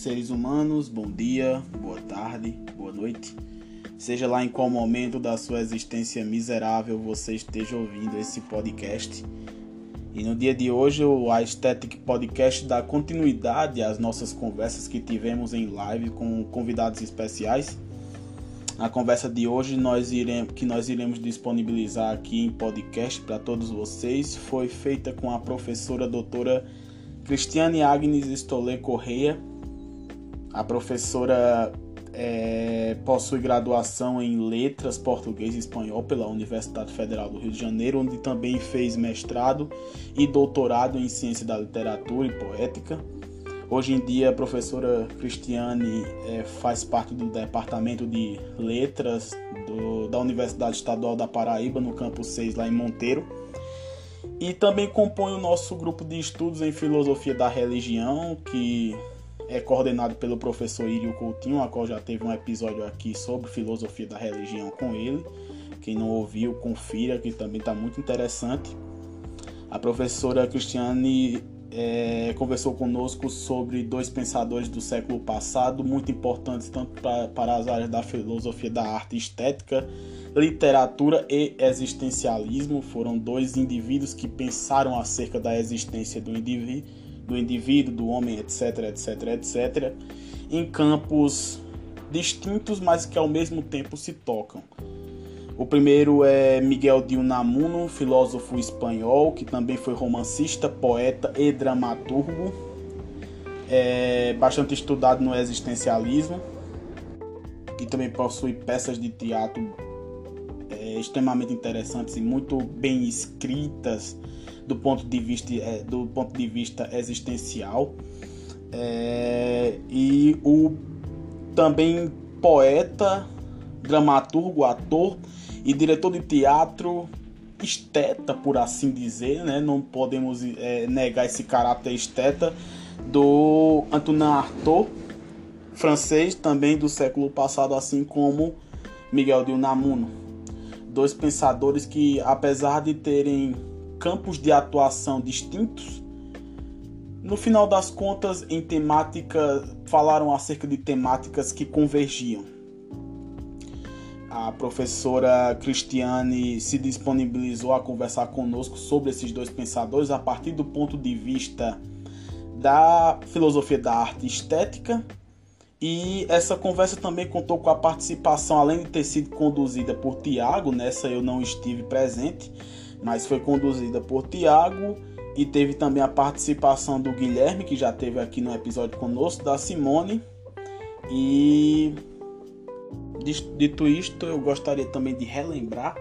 seres humanos, bom dia, boa tarde, boa noite. Seja lá em qual momento da sua existência miserável você esteja ouvindo esse podcast. E no dia de hoje, o Aesthetic Podcast dá continuidade às nossas conversas que tivemos em live com convidados especiais. A conversa de hoje nós iremos, que nós iremos disponibilizar aqui em podcast para todos vocês foi feita com a professora doutora Cristiane Agnes Stolé Correia. A professora é, possui graduação em Letras Português e Espanhol pela Universidade Federal do Rio de Janeiro, onde também fez mestrado e doutorado em Ciência da Literatura e Poética. Hoje em dia, a professora Cristiane é, faz parte do Departamento de Letras do, da Universidade Estadual da Paraíba, no campus 6, lá em Monteiro. E também compõe o nosso grupo de estudos em Filosofia da Religião, que é coordenado pelo professor Írio Coutinho, a qual já teve um episódio aqui sobre Filosofia da Religião com ele. Quem não ouviu, confira, que também está muito interessante. A professora Cristiane é, conversou conosco sobre dois pensadores do século passado, muito importantes tanto pra, para as áreas da filosofia da arte estética, literatura e existencialismo. Foram dois indivíduos que pensaram acerca da existência do indivíduo, do, indivíduo, do homem, etc, etc, etc, em campos distintos, mas que ao mesmo tempo se tocam. O primeiro é Miguel de Unamuno, filósofo espanhol, que também foi romancista, poeta e dramaturgo. É bastante estudado no existencialismo e também possui peças de teatro é, extremamente interessantes e muito bem escritas do ponto de vista, é, do ponto de vista existencial. É, e o também poeta, dramaturgo, ator e diretor de teatro esteta, por assim dizer, né? Não podemos é, negar esse caráter esteta do Antonin Artaud, francês também do século passado, assim como Miguel de Unamuno. Dois pensadores que, apesar de terem campos de atuação distintos, no final das contas, em temática, falaram acerca de temáticas que convergiam a professora Cristiane se disponibilizou a conversar conosco sobre esses dois pensadores a partir do ponto de vista da filosofia da arte estética. E essa conversa também contou com a participação, além de ter sido conduzida por Tiago, nessa eu não estive presente, mas foi conduzida por Tiago e teve também a participação do Guilherme, que já teve aqui no episódio conosco, da Simone. E Dito isto, eu gostaria também de relembrar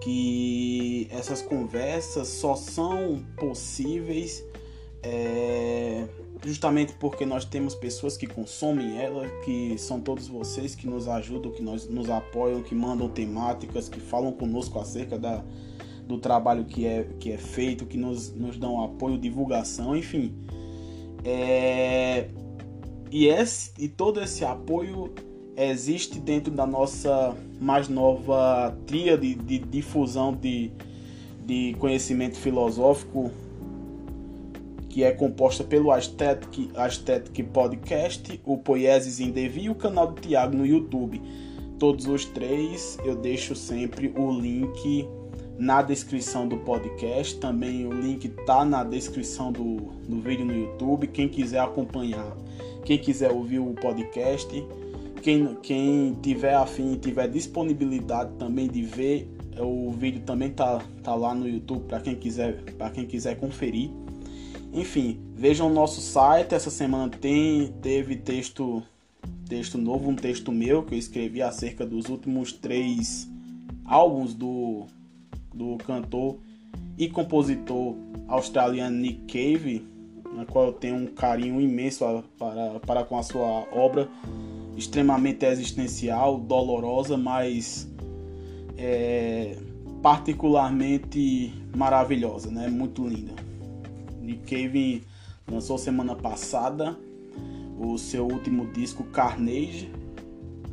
que essas conversas só são possíveis é, justamente porque nós temos pessoas que consomem ela, que são todos vocês que nos ajudam, que nos, nos apoiam, que mandam temáticas, que falam conosco acerca da, do trabalho que é, que é feito, que nos, nos dão apoio, divulgação, enfim. É, e, esse, e todo esse apoio existe dentro da nossa mais nova tríade de difusão de, de conhecimento filosófico que é composta pelo Aesthetic, Aesthetic Podcast, o Poieses em Devi e o canal do Tiago no YouTube. Todos os três eu deixo sempre o link na descrição do podcast. Também o link tá na descrição do, do vídeo no YouTube. Quem quiser acompanhar, quem quiser ouvir o podcast, quem, quem tiver afim, tiver disponibilidade também de ver, é, o vídeo também tá, tá lá no YouTube para quem quiser para quem quiser conferir. Enfim, vejam o nosso site. Essa semana tem teve texto texto novo, um texto meu que eu escrevi acerca dos últimos três álbuns do, do cantor e compositor australiano Nick Cave, na qual eu tenho um carinho imenso para, para com a sua obra extremamente existencial, dolorosa, mas é, particularmente maravilhosa, né? Muito linda. Nick Cave lançou semana passada o seu último disco Carnage,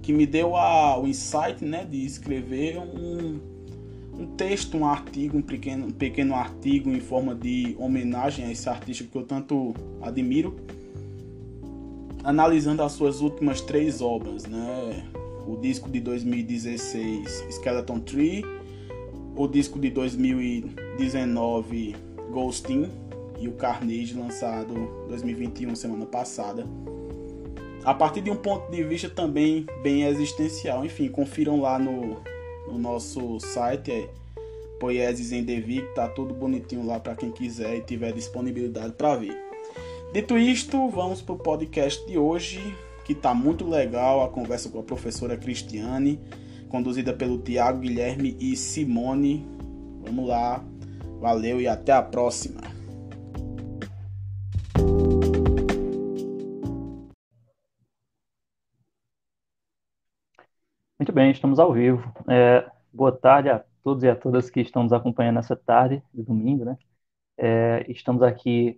que me deu a, o insight, né, de escrever um, um texto, um artigo, um pequeno, um pequeno artigo em forma de homenagem a esse artista que eu tanto admiro analisando as suas últimas três obras, né? O disco de 2016, Skeleton Tree, o disco de 2019, Ghosting, e o Carnage, lançado 2021, semana passada. A partir de um ponto de vista também bem existencial. Enfim, confiram lá no, no nosso site, é Poieses em Devi, tá tudo bonitinho lá para quem quiser e tiver disponibilidade para ver. Dito isto, vamos pro podcast de hoje, que tá muito legal, a conversa com a professora Cristiane, conduzida pelo Tiago Guilherme e Simone. Vamos lá, valeu e até a próxima! Muito bem, estamos ao vivo. É, boa tarde a todos e a todas que estão nos acompanhando nessa tarde de domingo, né? É, estamos aqui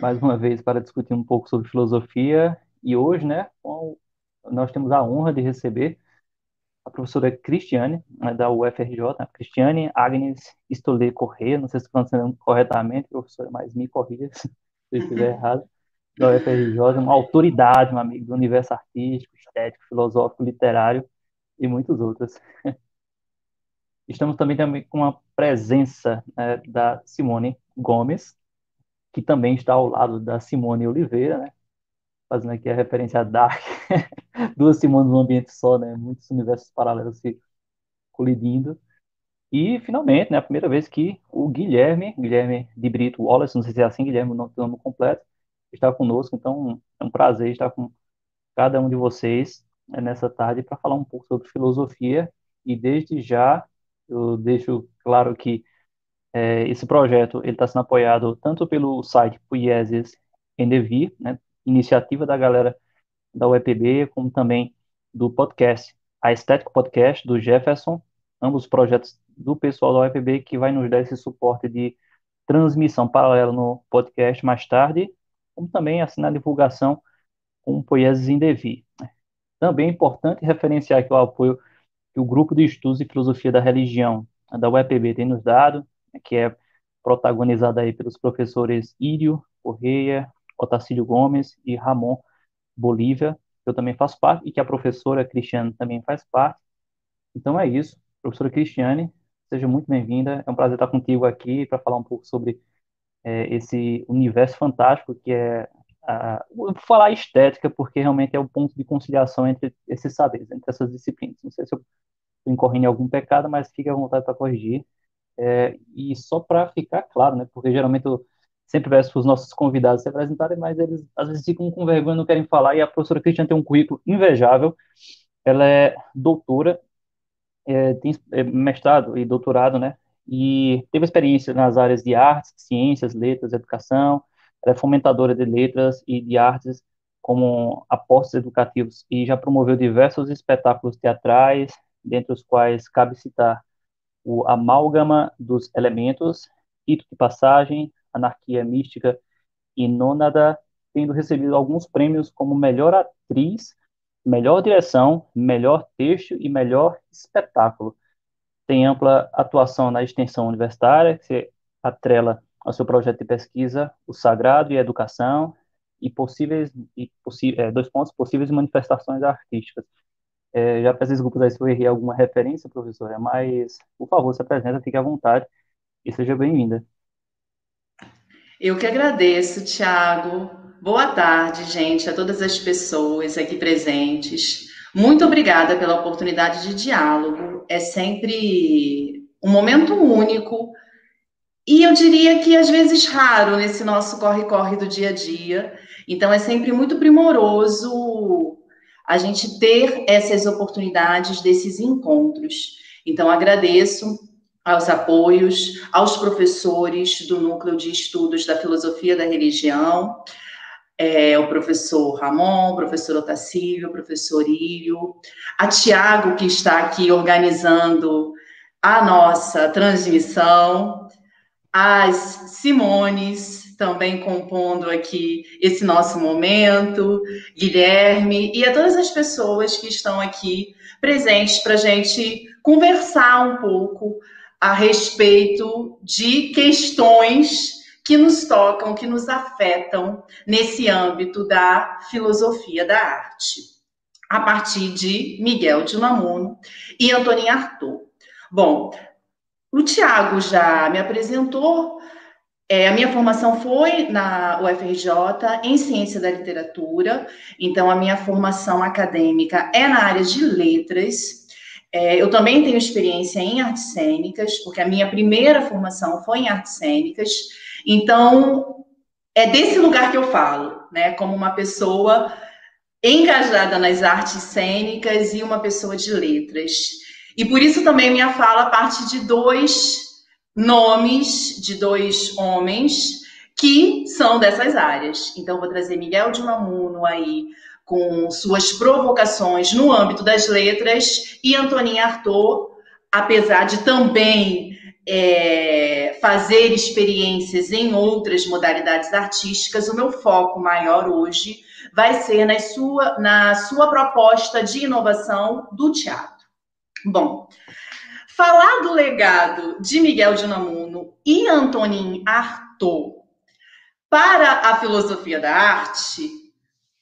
mais uma vez para discutir um pouco sobre filosofia e hoje, né, nós temos a honra de receber a professora Cristiane, né, da UFRJ, né? Cristiane Agnes Stolé Corrêa, não sei se estou falando corretamente, professora, mas me corrija se eu estiver errado, da UFRJ, uma autoridade, um amigo do universo artístico, estético, filosófico, literário e muitos outros. Estamos também, também com a presença né, da Simone Gomes, que também está ao lado da Simone Oliveira, né? Fazendo aqui a referência a Dark. Duas Simones num ambiente só, né? Muitos universos paralelos se colidindo. E, finalmente, né, a primeira vez que o Guilherme, Guilherme de Brito Wallace, não sei se é assim, Guilherme, não tem o nome completo, está conosco. Então, é um prazer estar com cada um de vocês nessa tarde para falar um pouco sobre filosofia. E, desde já, eu deixo claro que é, esse projeto ele está sendo apoiado tanto pelo site Puieses Endeavir, né, iniciativa da galera da UEPB, como também do podcast, a Estético Podcast, do Jefferson, ambos projetos do pessoal da UEPB que vai nos dar esse suporte de transmissão paralela no podcast mais tarde, como também assim na divulgação com Poieses Endeavir. Também é importante referenciar aqui o apoio que o Grupo de Estudos e Filosofia da Religião da UEPB tem nos dado, que é protagonizada aí pelos professores Írio Correia, Otacílio Gomes e Ramon Bolívia, que eu também faço parte, e que a professora Cristiane também faz parte. Então é isso. Professora Cristiane, seja muito bem-vinda. É um prazer estar contigo aqui para falar um pouco sobre é, esse universo fantástico que é vou falar estética, porque realmente é o ponto de conciliação entre esses saberes, entre essas disciplinas. Não sei se eu estou incorrendo em algum pecado, mas fique à vontade para corrigir. É, e só para ficar claro, né, porque geralmente eu sempre peço para os nossos convidados se apresentarem, mas eles às vezes ficam com vergonha, não querem falar, e a professora Cristiane tem um currículo invejável, ela é doutora, é, tem é, mestrado e doutorado, né, e teve experiência nas áreas de artes, ciências, letras, educação, ela é fomentadora de letras e de artes como apostos educativos e já promoveu diversos espetáculos teatrais, dentre os quais cabe citar o Amálgama dos Elementos, Rito de Passagem, Anarquia Mística e Nônada, tendo recebido alguns prêmios como Melhor Atriz, Melhor Direção, Melhor Texto e Melhor Espetáculo. Tem ampla atuação na extensão universitária, que se atrela ao seu projeto de pesquisa, O Sagrado e a Educação, e possíveis, e é, dois pontos, possíveis manifestações artísticas. É, já peço desculpas aí se eu errei alguma referência, professora, mas, por favor, se apresenta, fique à vontade e seja bem-vinda. Eu que agradeço, Tiago. Boa tarde, gente, a todas as pessoas aqui presentes. Muito obrigada pela oportunidade de diálogo. É sempre um momento único e eu diria que às vezes raro nesse nosso corre-corre do dia a dia. Então é sempre muito primoroso a gente ter essas oportunidades desses encontros. Então, agradeço aos apoios, aos professores do Núcleo de Estudos da Filosofia da Religião, é, o professor Ramon, o professor Otacílio, o professor Írio, a Tiago, que está aqui organizando a nossa transmissão, as Simones, também compondo aqui esse nosso momento, Guilherme, e a todas as pessoas que estão aqui presentes para a gente conversar um pouco a respeito de questões que nos tocam, que nos afetam nesse âmbito da filosofia da arte, a partir de Miguel de Unamuno e Antonin Artaud. Bom, o Tiago já me apresentou. É, a minha formação foi na UFRJ em Ciência da Literatura, então a minha formação acadêmica é na área de letras. É, eu também tenho experiência em artes cênicas, porque a minha primeira formação foi em artes cênicas. Então, é desse lugar que eu falo, né? Como uma pessoa engajada nas artes cênicas e uma pessoa de letras. E por isso também minha fala parte de dois nomes, de dois homens que são dessas áreas. Então, vou trazer Miguel de Unamuno aí com suas provocações no âmbito das letras e Antoninha Artaud, apesar de também é, fazer experiências em outras modalidades artísticas, o meu foco maior hoje vai ser na sua, na sua proposta de inovação do teatro. Bom, falar do legado de Miguel de Unamuno e Antonin Artaud para a filosofia da arte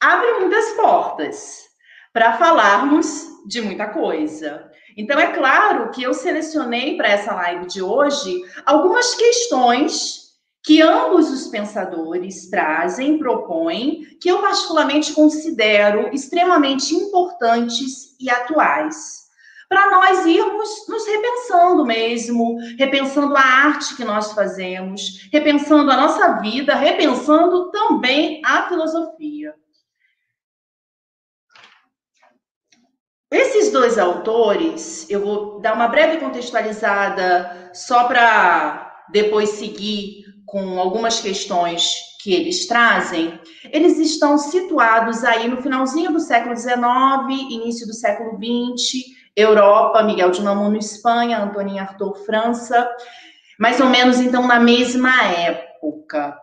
abre muitas portas para falarmos de muita coisa. Então, é claro que eu selecionei para essa live de hoje algumas questões que ambos os pensadores trazem, propõem, que eu particularmente considero extremamente importantes e atuais. Para nós irmos nos repensando mesmo, repensando a arte que nós fazemos, repensando a nossa vida, repensando também a filosofia. Esses dois autores, eu vou dar uma breve contextualizada só para depois seguir com algumas questões que eles trazem. Eles estão situados aí no finalzinho do século XIX, início do século XX, Europa, Miguel de Unamuno, Espanha, Antonin Artaud, França, mais ou menos então na mesma época.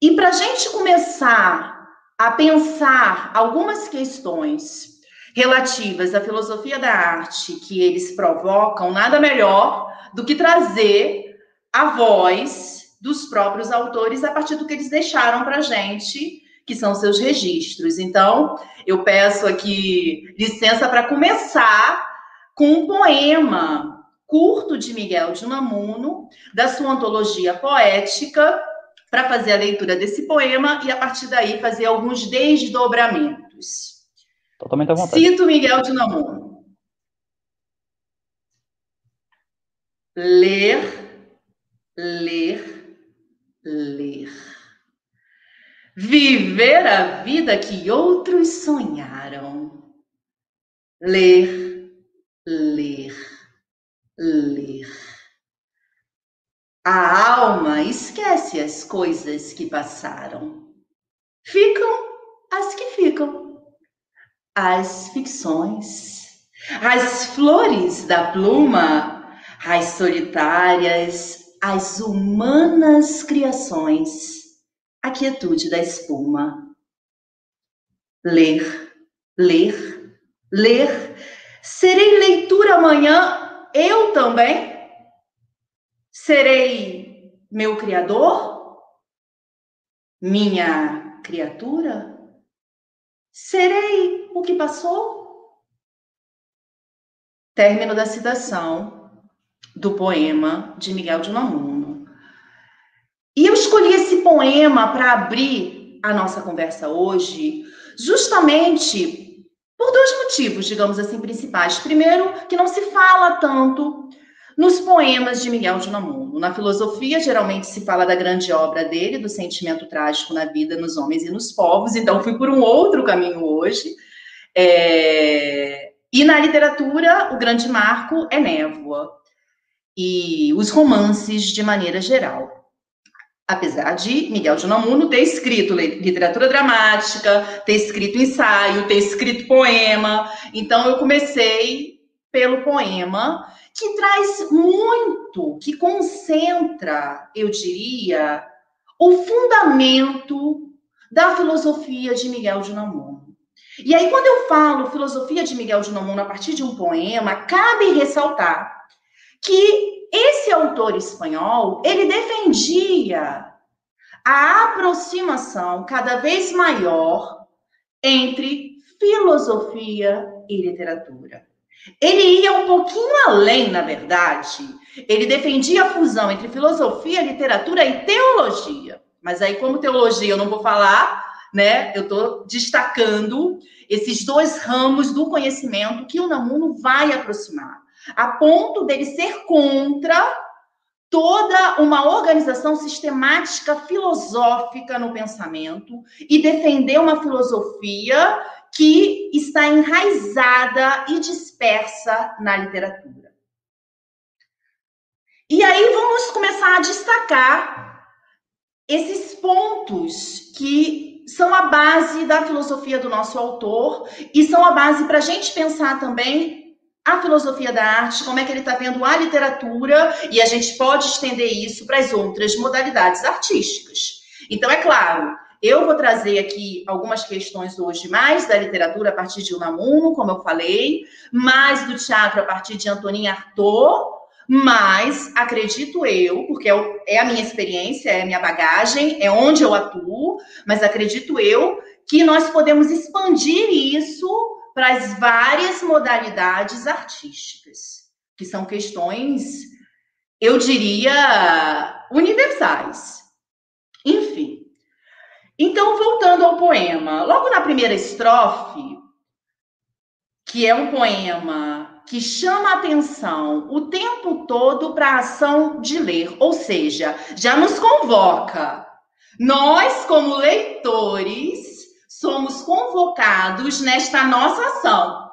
E para a gente começar a pensar algumas questões relativas à filosofia da arte que eles provocam, nada melhor do que trazer a voz dos próprios autores a partir do que eles deixaram para a gente, que são seus registros. Então, eu peço aqui licença para começar com um poema curto de Miguel de Unamuno, da sua antologia poética, para fazer a leitura desse poema e, a partir daí, fazer alguns desdobramentos. Totalmente à vontade. Cito Miguel de Namuno. Ler, ler, ler. Viver a vida que outros sonharam. Ler, ler, ler. A alma esquece as coisas que passaram. Ficam as que ficam as ficções, as flores da pluma, as solitárias, as humanas criações, a quietude da espuma. Ler, ler, ler. Serei leitura amanhã, eu também? Serei meu criador? Minha criatura? Serei o que passou? Término da citação do poema de Miguel de Unamuno. E eu escolhi esse poema para abrir a nossa conversa hoje, justamente por dois motivos, digamos assim, principais. Primeiro, que não se fala tanto nos poemas de Miguel de Unamuno. Na filosofia, geralmente se fala da grande obra dele, do sentimento trágico na vida, nos homens e nos povos, então fui por um outro caminho hoje. É... E na literatura, o grande marco é Névoa e os romances de maneira geral. Apesar de Miguel de Unamuno ter escrito literatura dramática, ter escrito ensaio, ter escrito poema, então eu comecei pelo poema que traz muito, que concentra, eu diria, o fundamento da filosofia de Miguel de Unamuno. E aí, quando eu falo filosofia de Miguel de Unamuno a partir de um poema, cabe ressaltar que esse autor espanhol, ele defendia a aproximação cada vez maior entre filosofia e literatura. Ele ia um pouquinho além, na verdade. Ele defendia a fusão entre filosofia, literatura e teologia. Mas aí, como teologia eu não vou falar, né? Eu estou destacando esses dois ramos do conhecimento que o Namuno vai aproximar, a ponto dele ser contra toda uma organização sistemática filosófica no pensamento e defender uma filosofia que está enraizada e dispersa na literatura. E aí vamos começar a destacar esses pontos que são a base da filosofia do nosso autor e são a base para a gente pensar também a filosofia da arte, como é que ele está vendo a literatura, e a gente pode estender isso para as outras modalidades artísticas. Então, é claro, eu vou trazer aqui algumas questões hoje mais da literatura a partir de Unamuno, como eu falei, mais do teatro a partir de Antonin Artaud, mas acredito eu, porque é, é a minha experiência, é a minha bagagem, é onde eu atuo, mas acredito eu que nós podemos expandir isso para as várias modalidades artísticas, que são questões, eu diria, universais. Enfim. Então, voltando ao poema, logo na primeira estrofe, que é um poema que chama atenção o tempo todo para a ação de ler, ou seja, já nos convoca. Nós, como leitores, somos convocados nesta nossa ação.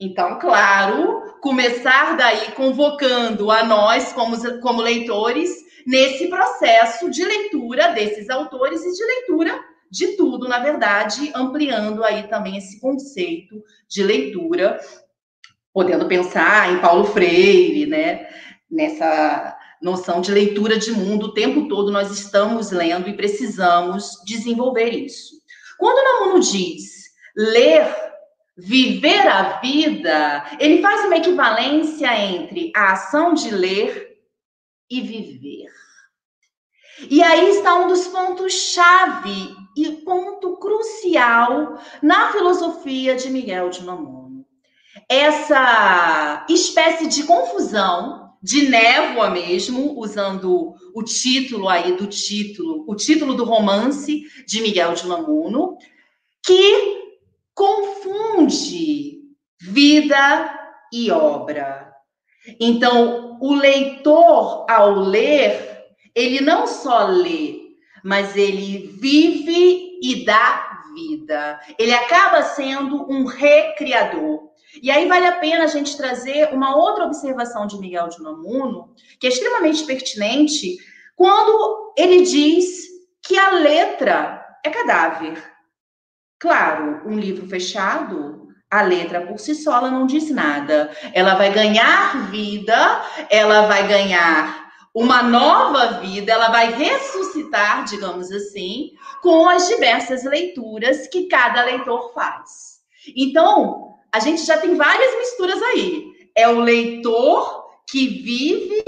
Então, claro, começar daí convocando a nós, como, como leitores, nesse processo de leitura desses autores e de leitura de tudo, na verdade, ampliando aí também esse conceito de leitura, podendo pensar em Paulo Freire, né? Nessa noção de leitura de mundo, o tempo todo nós estamos lendo e precisamos desenvolver isso. Quando Namuno diz ler, viver a vida, ele faz uma equivalência entre a ação de ler e viver. E aí está um dos pontos-chave e ponto crucial na filosofia de Miguel de Namuno. Essa espécie de confusão de névoa mesmo, usando o título aí do título, o título do romance de Miguel de Lamuno, que confunde vida e obra. Então, o leitor, ao ler, ele não só lê, mas ele vive e dá vida. Ele acaba sendo um recriador. E aí vale a pena a gente trazer uma outra observação de Miguel de Unamuno, que é extremamente pertinente, quando ele diz que a letra é cadáver. Claro, um livro fechado, a letra por si só ela não diz nada. Ela vai ganhar vida, ela vai ganhar uma nova vida, ela vai ressuscitar, digamos assim, com as diversas leituras que cada leitor faz. Então, a gente já tem várias misturas aí. É o leitor que vive,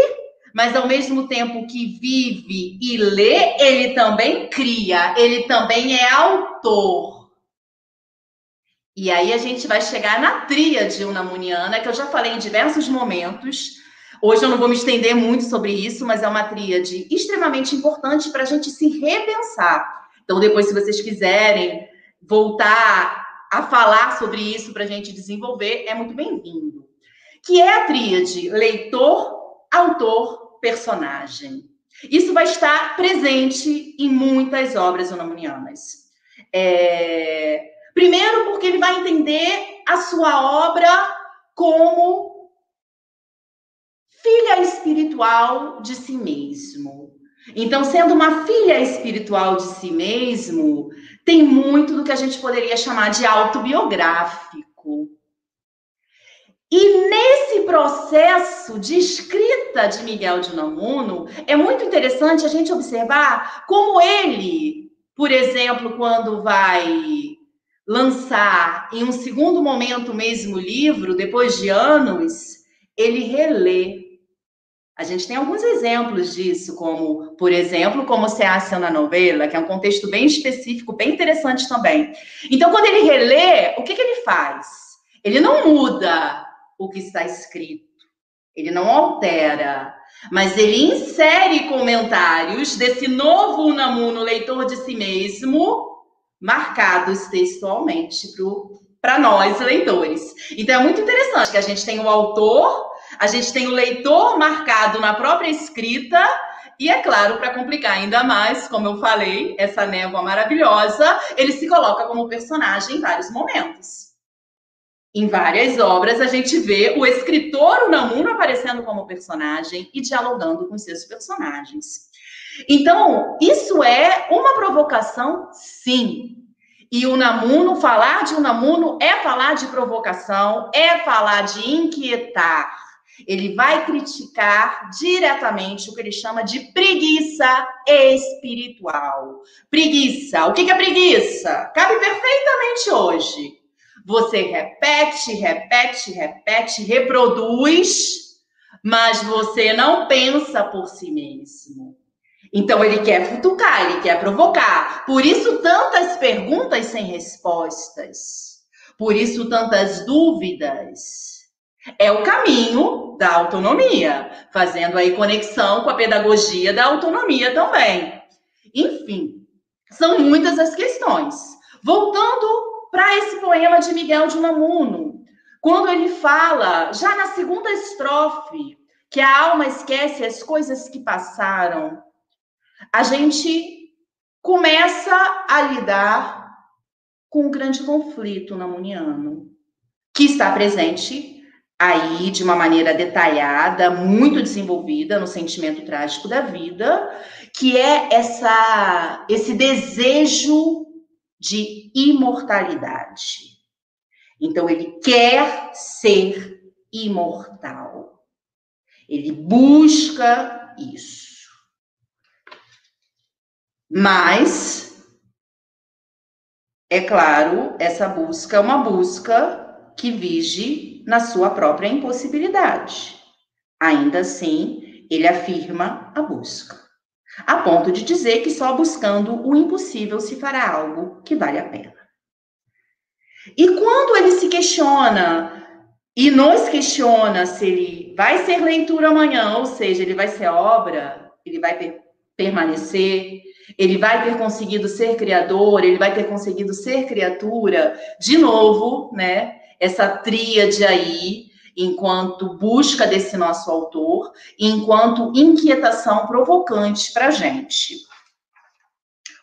mas ao mesmo tempo que vive e lê, ele também cria, ele também é autor. E aí a gente vai chegar na tríade unamuniana, que eu já falei em diversos momentos. Hoje eu não vou me estender muito sobre isso, mas é uma tríade extremamente importante para a gente se repensar. Então, depois, se vocês quiserem voltar a falar sobre isso para a gente desenvolver, é muito bem-vindo. Que é a tríade leitor, autor, personagem. Isso vai estar presente em muitas obras unamunianas. É... Primeiro, porque ele vai entender a sua obra como filha espiritual de si mesmo. Então, sendo uma filha espiritual de si mesmo, tem muito do que a gente poderia chamar de autobiográfico. E nesse processo de escrita de Miguel de Unamuno, é muito interessante a gente observar como ele, por exemplo, quando vai lançar em um segundo momento o mesmo livro, depois de anos, ele relê. A gente tem alguns exemplos disso, como, por exemplo, como se hace na novela, que é um contexto bem específico, bem interessante também. Então, quando ele relê, o que, que ele faz? Ele não muda o que está escrito, ele não altera, mas ele insere comentários desse novo Unamuno, leitor de si mesmo, marcados textualmente para nós, leitores. Então, é muito interessante que a gente tem o autor a gente tem o leitor marcado na própria escrita, e é claro, para complicar ainda mais, como eu falei, essa névoa maravilhosa, ele se coloca como personagem em vários momentos. Em várias obras, a gente vê o escritor Unamuno aparecendo como personagem e dialogando com seus personagens. Então, isso é uma provocação, sim. E o Namuno, falar de Unamuno é falar de provocação, é falar de inquietar. Ele vai criticar diretamente o que ele chama de preguiça espiritual. Preguiça. O que é preguiça? Cabe perfeitamente hoje. Você repete, repete, repete, reproduz, mas você não pensa por si mesmo. Então ele quer futucar, ele quer provocar. Por isso tantas perguntas sem respostas. Por isso tantas dúvidas. É o caminho da autonomia, fazendo aí conexão com a pedagogia da autonomia também. Enfim, são muitas as questões. Voltando para esse poema de Miguel de Unamuno, quando ele fala, já na segunda estrofe, que a alma esquece as coisas que passaram, a gente começa a lidar com um grande conflito namuniano, que está presente aí de uma maneira detalhada, muito desenvolvida no sentimento trágico da vida, que é essa esse desejo de imortalidade. Então ele quer ser imortal. Ele busca isso. Mas é claro, essa busca é uma busca que vige na sua própria impossibilidade. Ainda assim, ele afirma a busca, a ponto de dizer que só buscando o impossível se fará algo que vale a pena. E quando ele se questiona e nos questiona se ele vai ser leitura amanhã, ou seja, ele vai ser obra, ele vai per permanecer, ele vai ter conseguido ser criador, ele vai ter conseguido ser criatura, de novo, né? Essa tríade aí, enquanto busca desse nosso autor, enquanto inquietação provocante para a gente.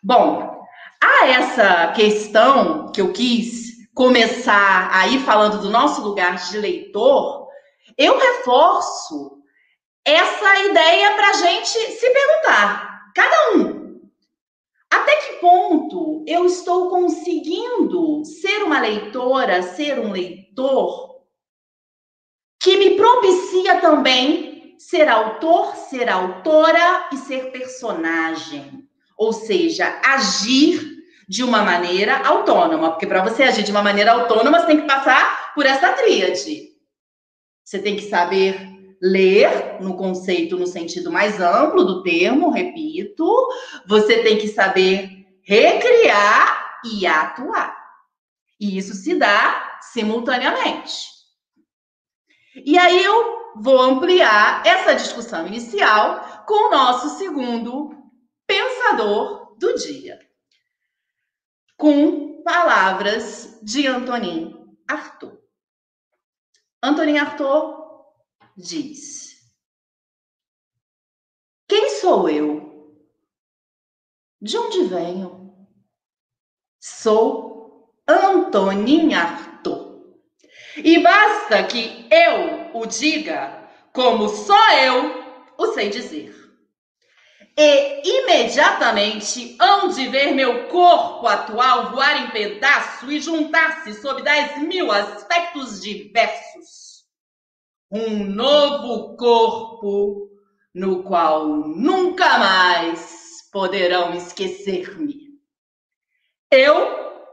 Bom, a essa questão que eu quis começar aí falando do nosso lugar de leitor, eu reforço essa ideia para a gente se perguntar, cada um, ponto eu estou conseguindo ser uma leitora, ser um leitor que me propicia também ser autor, ser autora e ser personagem? Ou seja, agir de uma maneira autônoma, porque para você agir de uma maneira autônoma, você tem que passar por essa tríade. Você tem que saber ler no conceito no sentido mais amplo do termo, repito, você tem que saber recriar e atuar. E isso se dá simultaneamente. E aí eu vou ampliar essa discussão inicial com o nosso segundo pensador do dia, com palavras de Antonin Arthur. Antonin Arthur diz: Quem sou eu? De onde venho? Sou Antonin Arthur. E basta que eu o diga, como só eu o sei dizer. E imediatamente hão de ver meu corpo atual voar em pedaço e juntar-se sob dez mil aspectos diversos um novo corpo no qual nunca mais poderão esquecer-me. Eu,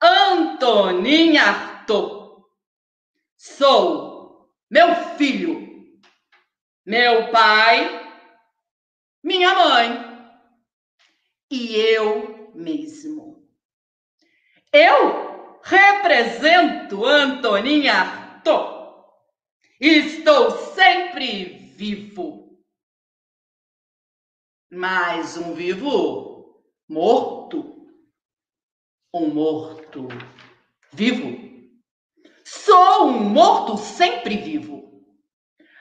Antoninha Arthur, sou meu filho, meu pai, minha mãe e eu mesmo. Eu represento Antoninha Arthur. Estou sempre vivo. Mais um vivo morto. Um morto vivo. Sou um morto sempre vivo.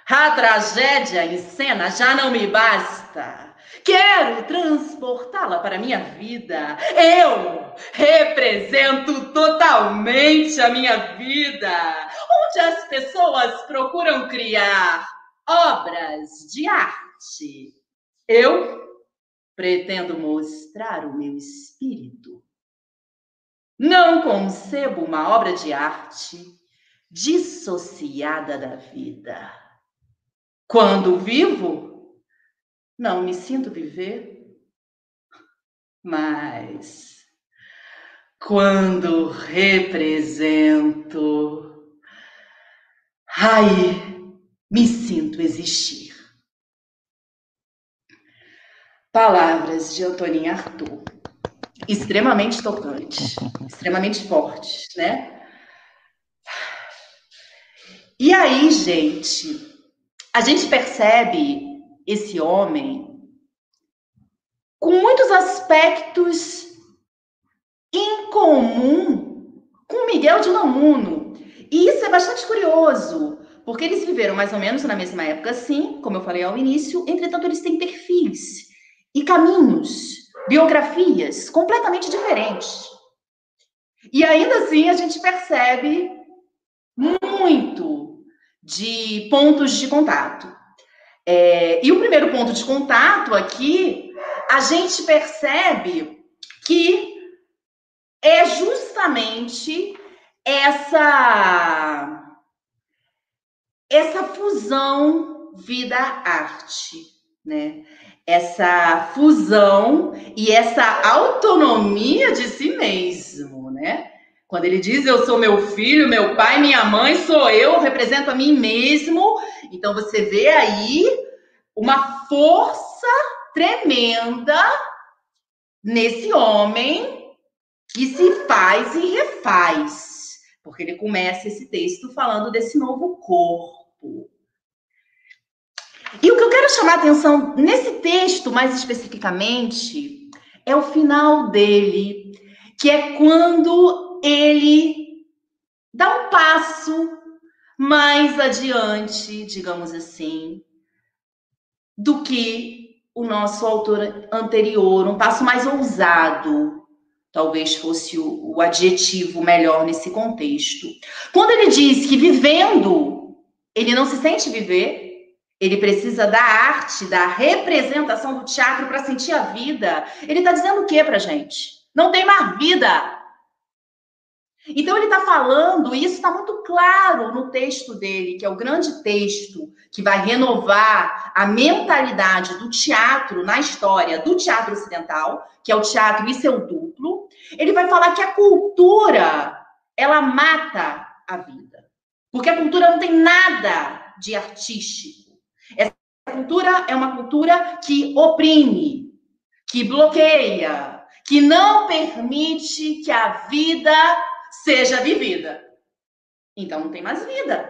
A tragédia em cena já não me basta. Quero transportá-la para minha vida. Eu represento totalmente a minha vida, onde as pessoas procuram criar obras de arte. Eu pretendo mostrar o meu espírito. Não concebo uma obra de arte dissociada da vida. Quando vivo, não me sinto viver, mas quando represento, aí me sinto existir. Palavras de Antoninha Arthur, extremamente tocantes, extremamente fortes, né? E aí, gente, a gente percebe esse homem com muitos aspectos em comum com Miguel de Namuno. E isso é bastante curioso, porque eles viveram mais ou menos na mesma época, sim, como eu falei ao início, entretanto, eles têm perfis e caminhos, biografias completamente diferentes. E ainda assim, a gente percebe muito de pontos de contato. É, e o primeiro ponto de contato aqui, a gente percebe que é justamente essa essa fusão vida-arte, né? Essa fusão e essa autonomia de si mesmo, né? Quando ele diz eu sou meu filho, meu pai, minha mãe, sou eu, represento a mim mesmo. Então você vê aí uma força tremenda nesse homem que se faz e refaz. Porque ele começa esse texto falando desse novo corpo. E o que eu quero chamar a atenção nesse texto, mais especificamente, é o final dele, que é quando ele dá um passo mais adiante, digamos assim, do que o nosso autor anterior, um passo mais ousado, talvez fosse o, adjetivo melhor nesse contexto. Quando ele diz que vivendo, ele não se sente viver, ele precisa da arte, da representação do teatro para sentir a vida. Ele está dizendo o que para gente? Não tem mais vida. Então, ele está falando, e isso está muito claro no texto dele, que é o grande texto que vai renovar a mentalidade do teatro na história do teatro ocidental, que é o teatro e seu duplo. Ele vai falar que a cultura, ela mata a vida. Porque a cultura não tem nada de artístico. Cultura é uma cultura que oprime, que bloqueia, que não permite que a vida seja vivida. Então não tem mais vida.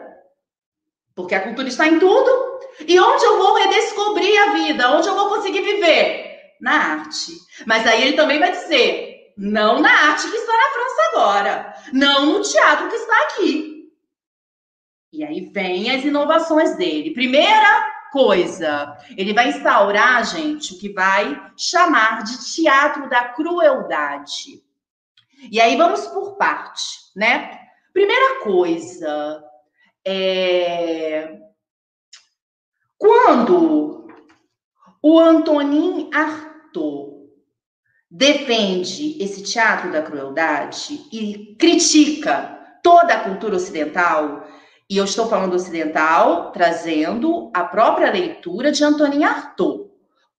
Porque a cultura está em tudo. E onde eu vou redescobrir a vida? Onde eu vou conseguir viver? Na arte. Mas aí ele também vai dizer: não na arte que está na França agora. Não no teatro que está aqui. E aí vem as inovações dele. Primeira coisa, ele vai instaurar, gente, o que vai chamar de teatro da crueldade. E aí vamos por parte, né? Primeira coisa, é... quando o Antonin Artaud defende esse teatro da crueldade e critica toda a cultura ocidental, e eu estou falando ocidental trazendo a própria leitura de Antonin Artaud,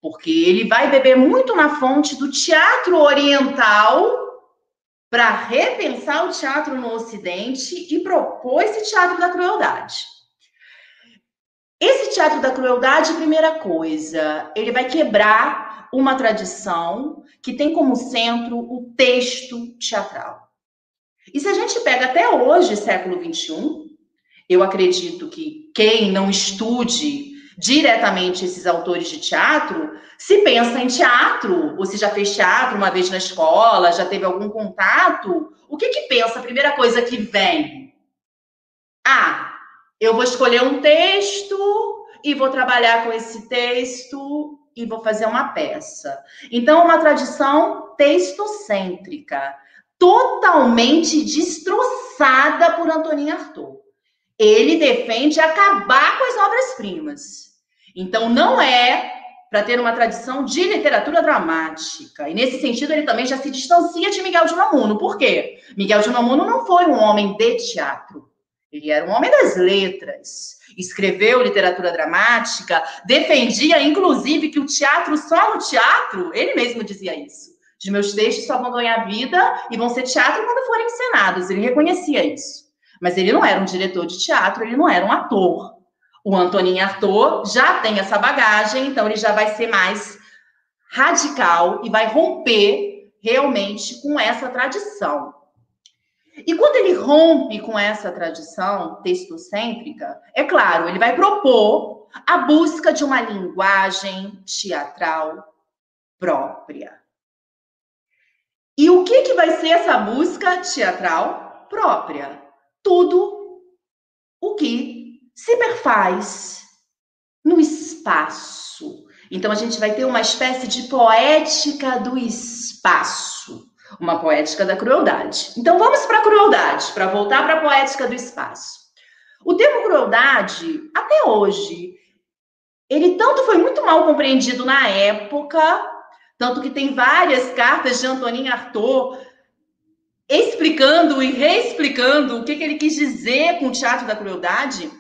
porque ele vai beber muito na fonte do teatro oriental para repensar o teatro no Ocidente e propor esse teatro da crueldade. Esse teatro da crueldade, primeira coisa, ele vai quebrar uma tradição que tem como centro o texto teatral. E se a gente pega até hoje, século XXI, eu acredito que quem não estude diretamente esses autores de teatro, se pensa em teatro, ou se já fez teatro uma vez na escola, já teve algum contato, o que que pensa? A primeira coisa que vem? Ah, eu vou escolher um texto e vou trabalhar com esse texto e vou fazer uma peça. Então, é uma tradição textocêntrica, totalmente destroçada por Antonin Artaud. Ele defende acabar com as obras-primas. Então, não é para ter uma tradição de literatura dramática. E nesse sentido, ele também já se distancia de Miguel de Unamuno. Por quê? Miguel de Unamuno não foi um homem de teatro. Ele era um homem das letras. Escreveu literatura dramática, defendia, inclusive, que o teatro, só no teatro, ele mesmo dizia isso. De meus textos só vão ganhar vida e vão ser teatro quando forem encenados. Ele reconhecia isso. Mas ele não era um diretor de teatro, ele não era um ator. O Antonin Artaud já tem essa bagagem, então ele já vai ser mais radical e vai romper realmente com essa tradição. E quando ele rompe com essa tradição textocêntrica, é claro, ele vai propor a busca de uma linguagem teatral própria. E o que, que vai ser essa busca teatral própria? Tudo o que se perfaz no espaço. Então a gente vai ter uma espécie de poética do espaço uma poética da crueldade. Então vamos para a crueldade, para voltar para a poética do espaço. O termo crueldade, até hoje, ele tanto foi muito mal compreendido na época, tanto que tem várias cartas de Antonin Artaud explicando e reexplicando o que, que ele quis dizer com o teatro da crueldade.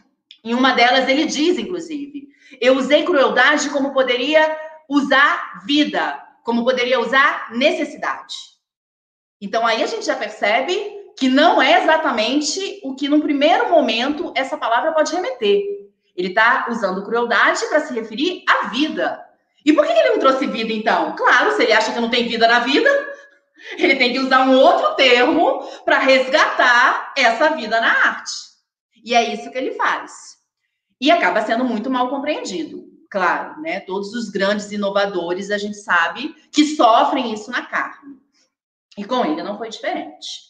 Em uma delas ele diz, inclusive, eu usei crueldade como poderia usar vida, como poderia usar necessidade. Então aí a gente já percebe que não é exatamente o que, num primeiro momento, essa palavra pode remeter. Ele está usando crueldade para se referir à vida. E por que ele não trouxe vida, então? Claro, se ele acha que não tem vida na vida, ele tem que usar um outro termo para resgatar essa vida na arte. E é isso que ele faz. E acaba sendo muito mal compreendido. Claro, né? Todos os grandes inovadores a gente sabe que sofrem isso na carne. E com ele não foi diferente.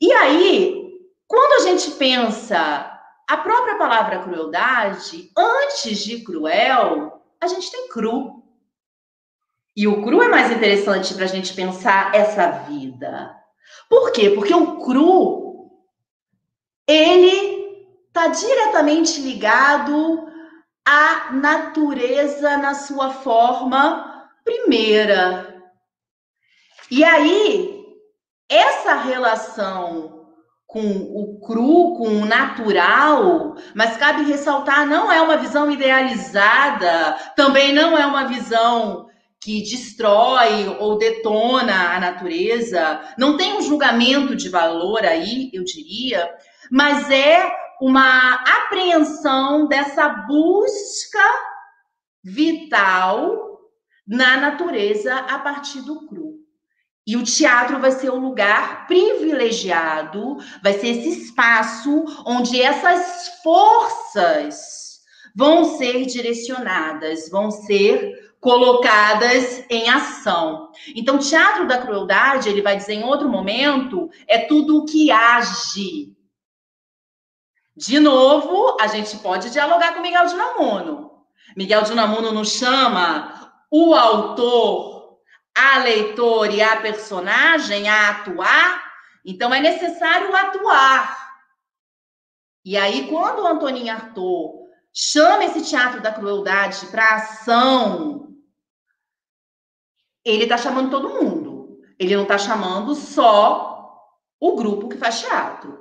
E aí, quando a gente pensa a própria palavra crueldade, antes de cruel, a gente tem cru. E o cru é mais interessante para a gente pensar essa vida. Por quê? Porque o cru, ele está diretamente ligado à natureza na sua forma primeira. E aí, essa relação com o cru, com o natural, mas cabe ressaltar, não é uma visão idealizada, também não é uma visão que destrói ou detona a natureza, não tem um julgamento de valor aí, eu diria, mas é uma apreensão dessa busca vital na natureza a partir do cru. E o teatro vai ser o lugar privilegiado, vai ser esse espaço onde essas forças vão ser direcionadas, vão ser colocadas em ação. Então, teatro da crueldade, ele vai dizer em outro momento, é tudo o que age. De novo, a gente pode dialogar com Miguel de. Miguel de nos chama o autor a leitor e a personagem a atuar, então é necessário atuar. E aí, quando o Antonin Artaud chama esse teatro da crueldade para ação, ele está chamando todo mundo. Ele não está chamando só o grupo que faz teatro.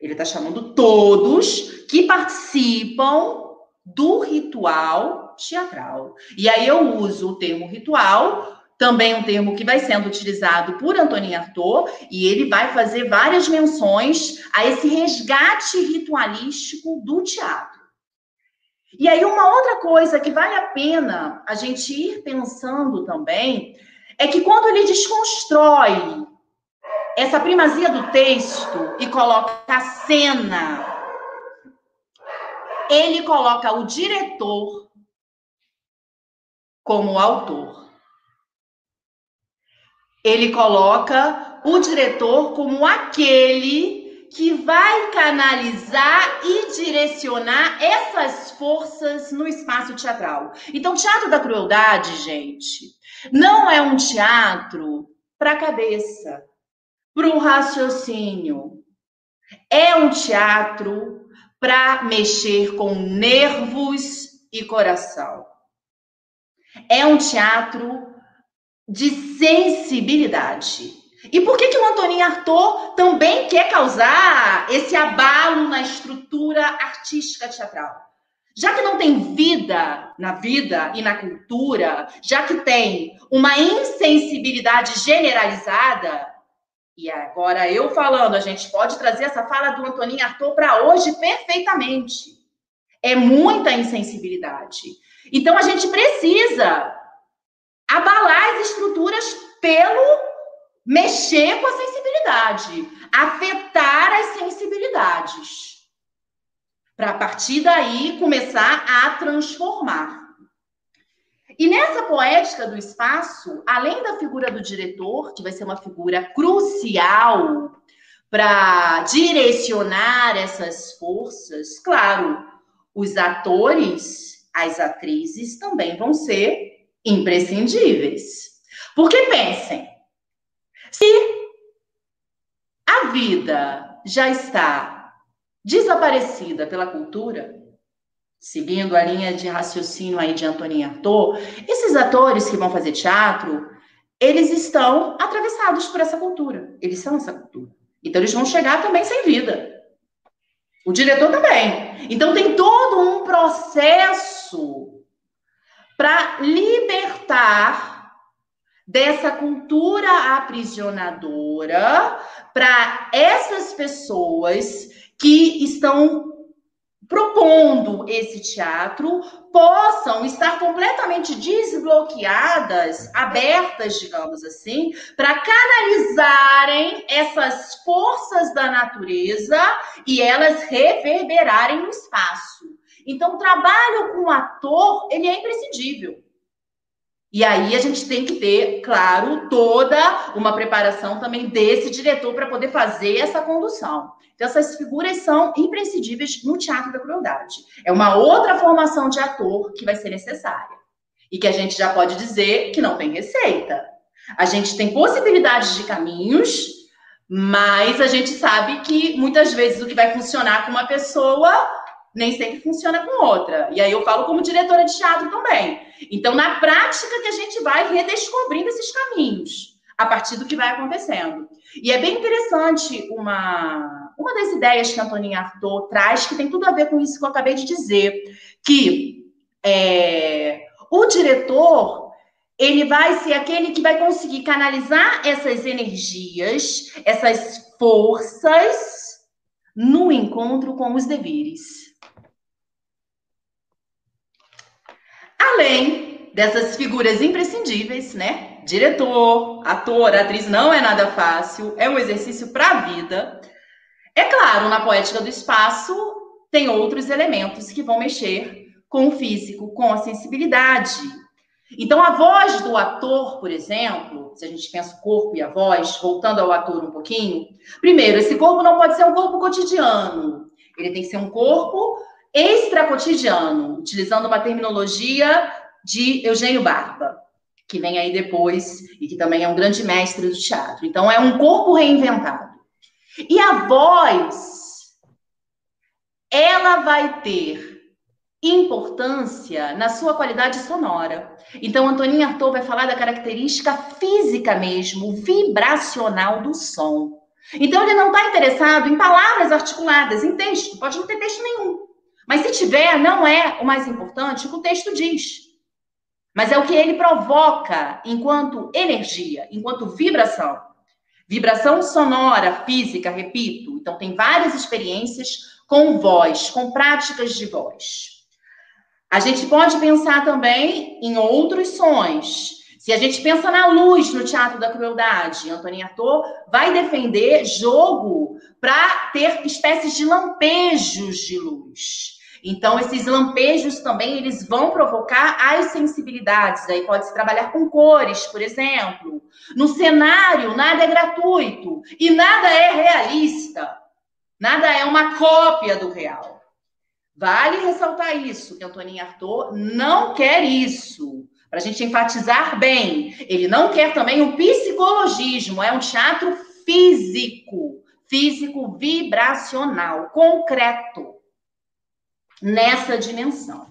Ele está chamando todos que participam do ritual teatral. E aí eu uso o termo ritual também um termo que vai sendo utilizado por Antonin Artaud, e ele vai fazer várias menções a esse resgate ritualístico do teatro. E aí, uma outra coisa que vale a pena a gente ir pensando também é que quando ele desconstrói essa primazia do texto e coloca a cena, ele coloca o diretor como autor. Ele coloca o diretor como aquele que vai canalizar e direcionar essas forças no espaço teatral. Então, Teatro da Crueldade, gente, não é um teatro para a cabeça, para o raciocínio. É um teatro para mexer com nervos e coração. É um teatro de sensibilidade. E por que, que o Antonin Artaud também quer causar esse abalo na estrutura artística teatral? Já que não tem vida na vida e na cultura, já que tem uma insensibilidade generalizada, e agora eu falando, a gente pode trazer essa fala do Antonin Artaud para hoje perfeitamente. É muita insensibilidade. Então a gente precisa abalar as estruturas pelo mexer com a sensibilidade, afetar as sensibilidades. Para a partir daí começar a transformar. E nessa poética do espaço, além da figura do diretor, que vai ser uma figura crucial para direcionar essas forças, claro, os atores, as atrizes também vão ser imprescindíveis. Porque pensem, se a vida já está desaparecida pela cultura, seguindo a linha de raciocínio aí de Antonin Artaud, esses atores que vão fazer teatro, eles estão atravessados por essa cultura. Eles são essa cultura. Então eles vão chegar também sem vida. O diretor também. Então tem todo um processo para libertar dessa cultura aprisionadora para essas pessoas que estão propondo esse teatro possam estar completamente desbloqueadas, abertas, digamos assim, para canalizarem essas forças da natureza e elas reverberarem no espaço. Então, o trabalho com o ator, ele é imprescindível. E aí a gente tem que ter, claro, toda uma preparação também desse diretor para poder fazer essa condução. Então, essas figuras são imprescindíveis no teatro da crueldade. É uma outra formação de ator que vai ser necessária. E que a gente já pode dizer que não tem receita. A gente tem possibilidades de caminhos, mas a gente sabe que muitas vezes o que vai funcionar com uma pessoa nem sempre funciona com outra. E aí eu falo como diretora de teatro também. Então, na prática que a gente vai redescobrindo esses caminhos a partir do que vai acontecendo. E é bem interessante uma, uma das ideias que a Antoninha Artaud traz, que tem tudo a ver com isso que eu acabei de dizer, que é, o diretor ele vai ser aquele que vai conseguir canalizar essas energias, essas forças no encontro com os deveres. Além dessas figuras imprescindíveis, né? Diretor, ator, atriz, não é nada fácil, é um exercício para a vida. É claro, na poética do espaço, tem outros elementos que vão mexer com o físico, com a sensibilidade. Então, a voz do ator, por exemplo, se a gente pensa o corpo e a voz, voltando ao ator um pouquinho, primeiro, esse corpo não pode ser um corpo cotidiano. Ele tem que ser um corpo extracotidiano, utilizando uma terminologia de Eugênio Barba, que vem aí depois e que também é um grande mestre do teatro. Então, é um corpo reinventado. E a voz, ela vai ter importância na sua qualidade sonora. Então, Antoninho Arthur vai falar da característica física mesmo, vibracional do som. Então, ele não está interessado em palavras articuladas, em texto, pode não ter texto nenhum. Mas se tiver, não é o mais importante o que o texto diz. Mas é o que ele provoca enquanto energia, enquanto vibração. Vibração sonora, física, repito. Então, tem várias experiências com voz, com práticas de voz. A gente pode pensar também em outros sons. Se a gente pensa na luz no Teatro da Crueldade, Antônio Arthur vai defender jogo para ter espécies de lampejos de luz. Então, esses lampejos também, eles vão provocar as sensibilidades. Aí pode-se trabalhar com cores, por exemplo. No cenário, nada é gratuito e nada é realista. Nada é uma cópia do real. Vale ressaltar isso, que Antoninho Arthur não quer isso. Para a gente enfatizar bem, ele não quer também um psicologismo, é um teatro físico, físico vibracional, concreto nessa dimensão.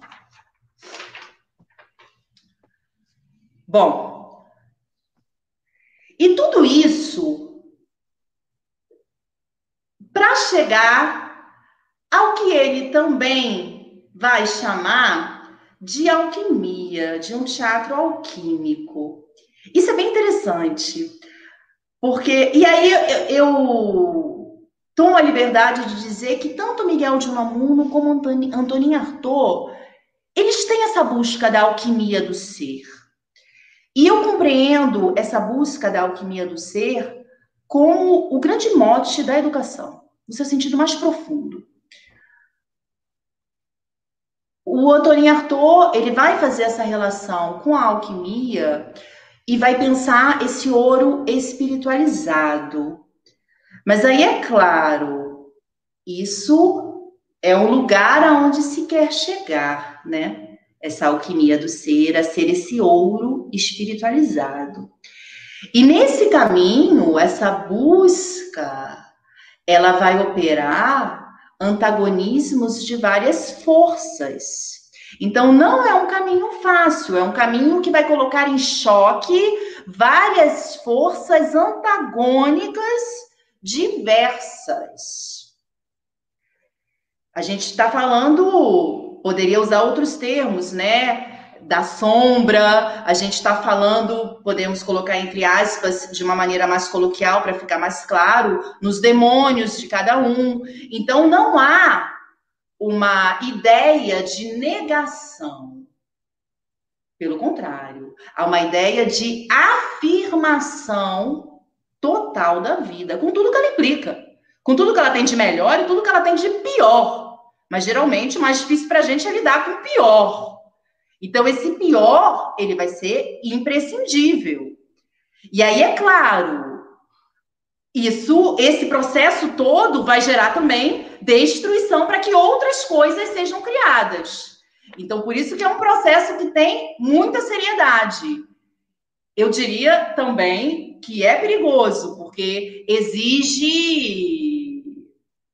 Bom, e tudo isso para chegar ao que ele também vai chamar de alquimia, de um teatro alquímico. Isso é bem interessante, porque e aí eu, eu tomo a liberdade de dizer que tanto Miguel de Unamuno como Antonin Artaud, eles têm essa busca da alquimia do ser. E eu compreendo essa busca da alquimia do ser como o grande mote da educação, no seu sentido mais profundo. O Antonin Artaud, ele vai fazer essa relação com a alquimia e vai pensar esse ouro espiritualizado, mas aí é claro, isso é um lugar aonde se quer chegar, né? Essa alquimia do ser, a ser esse ouro espiritualizado. E nesse caminho, essa busca, ela vai operar antagonismos de várias forças. Então, não é um caminho fácil, é um caminho que vai colocar em choque várias forças antagônicas diversas. A gente está falando, poderia usar outros termos, né? Da sombra, a gente está falando, podemos colocar entre aspas, de uma maneira mais coloquial, para ficar mais claro, nos demônios de cada um. Então, não há uma ideia de negação. Pelo contrário, há uma ideia de afirmação total da vida, com tudo que ela implica, com tudo que ela tem de melhor e tudo que ela tem de pior. Mas geralmente o mais difícil para a gente é lidar com o pior. Então, esse pior, ele vai ser imprescindível. E aí, é claro, isso, esse processo todo vai gerar também destruição para que outras coisas sejam criadas. Então, por isso que é um processo que tem muita seriedade. Eu diria também que é perigoso, porque exige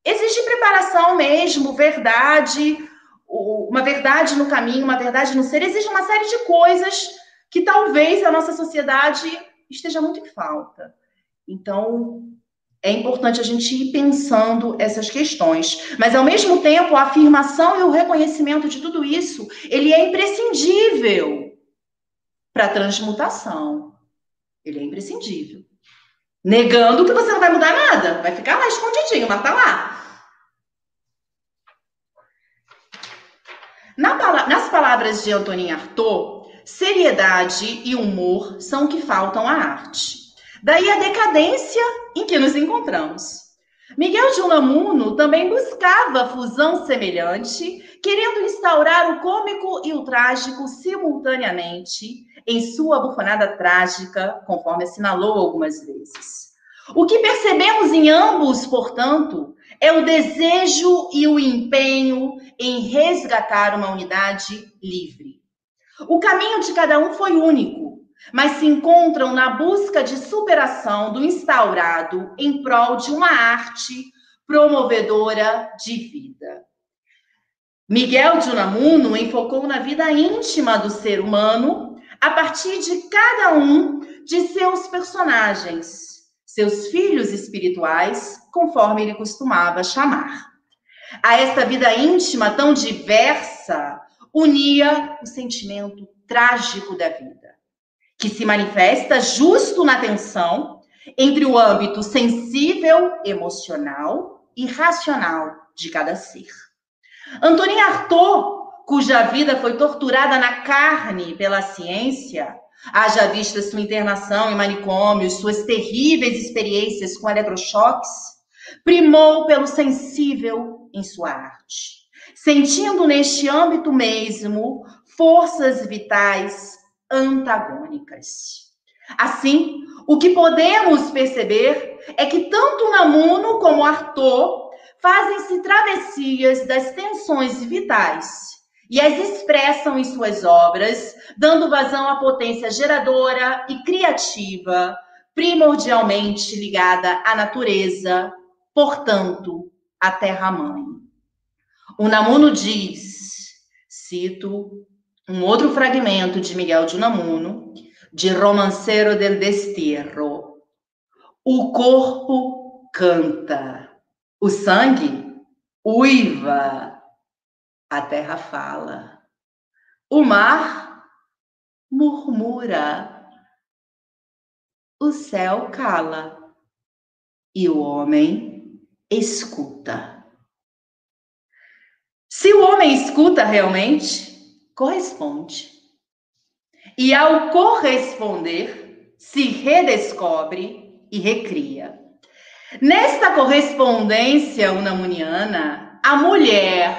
exige preparação mesmo, verdade, uma verdade no caminho, uma verdade no ser, exige uma série de coisas que talvez a nossa sociedade esteja muito em falta. Então, é importante a gente ir pensando essas questões. Mas, ao mesmo tempo, a afirmação e o reconhecimento de tudo isso, ele é imprescindível para transmutação. Ele é imprescindível. Negando que você não vai mudar nada, vai ficar lá escondidinho, mas tá lá. Na, nas palavras de Antonin Artaud, seriedade e humor são o que faltam à arte. Daí a decadência em que nos encontramos. Miguel de Unamuno também buscava fusão semelhante, querendo instaurar o cômico e o trágico simultaneamente, em sua bufonada trágica, conforme assinalou algumas vezes. O que percebemos em ambos, portanto, é o desejo e o empenho em resgatar uma unidade livre. O caminho de cada um foi único, mas se encontram na busca de superação do instaurado em prol de uma arte promovedora de vida. Miguel de Unamuno enfocou na vida íntima do ser humano a partir de cada um de seus personagens, seus filhos espirituais, conforme ele costumava chamar. A esta vida íntima tão diversa, unia o sentimento trágico da vida, que se manifesta justo na tensão entre o âmbito sensível, emocional e racional de cada ser. Antonin Artaud cuja vida foi torturada na carne pela ciência, haja vista sua internação em manicômios, suas terríveis experiências com eletrochoques, primou pelo sensível em sua arte, sentindo neste âmbito mesmo forças vitais antagônicas. Assim, o que podemos perceber é que tanto Namuno como Arthur fazem-se travessias das tensões vitais e as expressam em suas obras, dando vazão à potência geradora e criativa, primordialmente ligada à natureza, portanto, à terra-mãe. O Namuno diz, cito um outro fragmento de Miguel de Unamuno, de Romancero del Destierro. O corpo canta, o sangue uiva, a terra fala, o mar murmura, o céu cala. E o homem escuta. Se o homem escuta realmente, corresponde. E ao corresponder, se redescobre e recria. Nesta correspondência unamuniana, a mulher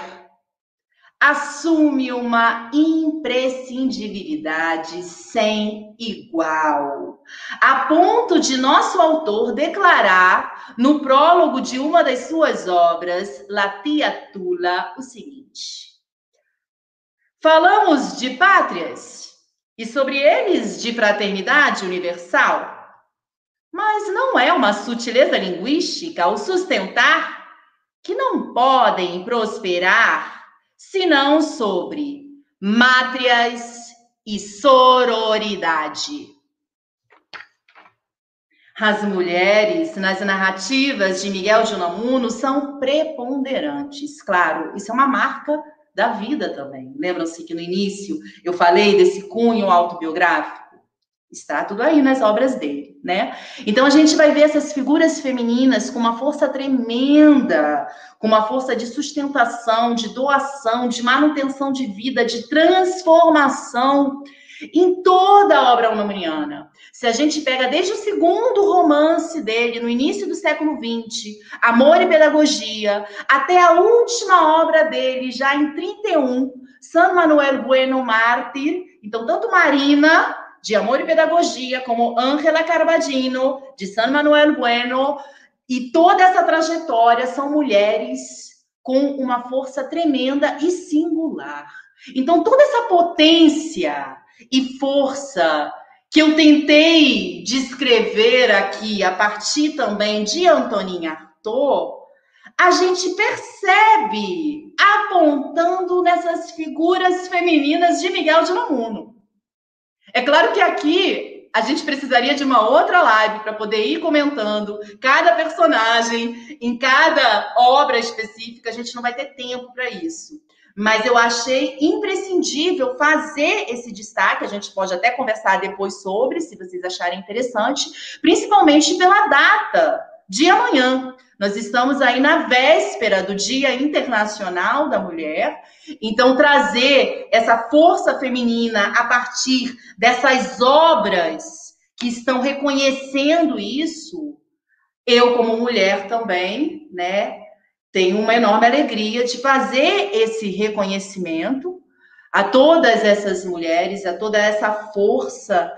assume uma imprescindibilidade sem igual, a ponto de nosso autor declarar no prólogo de uma das suas obras, La Tula, o seguinte: Falamos de pátrias e sobre eles de fraternidade universal, mas não é uma sutileza linguística o sustentar que não podem prosperar senão sobre mátrias e sororidade. As mulheres nas narrativas de Miguel de Unamuno são preponderantes. Claro, isso é uma marca da vida também. Lembram-se que no início eu falei desse cunho autobiográfico? Está tudo aí nas obras dele, né? Então a gente vai ver essas figuras femininas com uma força tremenda, com uma força de sustentação, de doação, de manutenção de vida, de transformação em toda a obra unamuniana. Se a gente pega desde o segundo romance dele, no início do século XX, Amor e Pedagogia, até a última obra dele, já em 31, San Manuel Bueno Mártir. Então, tanto Marina, de Amor e Pedagogia, como Angela Carbadino, de San Manuel Bueno, e toda essa trajetória são mulheres com uma força tremenda e singular. Então, toda essa potência e força que eu tentei descrever aqui a partir também de Antoninha Artaud, a gente percebe apontando nessas figuras femininas de Miguel de Namuno. É claro que aqui a gente precisaria de uma outra live para poder ir comentando cada personagem em cada obra específica, a gente não vai ter tempo para isso mas eu achei imprescindível fazer esse destaque. A gente pode até conversar depois sobre, se vocês acharem interessante, principalmente pela data de amanhã. Nós estamos aí na véspera do Dia Internacional da Mulher, então trazer essa força feminina a partir dessas obras que estão reconhecendo isso, eu como mulher também, né, tenho uma enorme alegria de fazer esse reconhecimento a todas essas mulheres, a toda essa força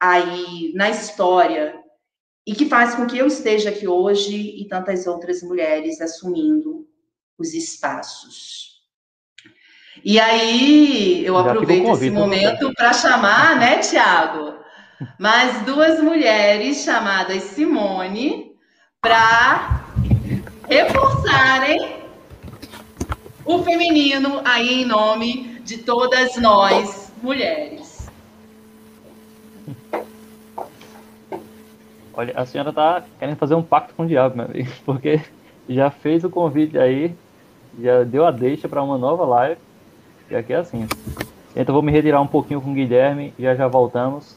aí na história e que faz com que eu esteja aqui hoje e tantas outras mulheres assumindo os espaços. E aí eu Já aproveito esse né? momento para chamar, né, Tiago, mais duas mulheres chamadas Simone para reforçarem o feminino aí em nome de todas nós, mulheres. Olha, a senhora tá querendo fazer um pacto com o diabo, meu amigo, porque já fez o convite aí, já deu a deixa para uma nova live, e aqui é assim. Então vou me retirar um pouquinho com o Guilherme, já já voltamos.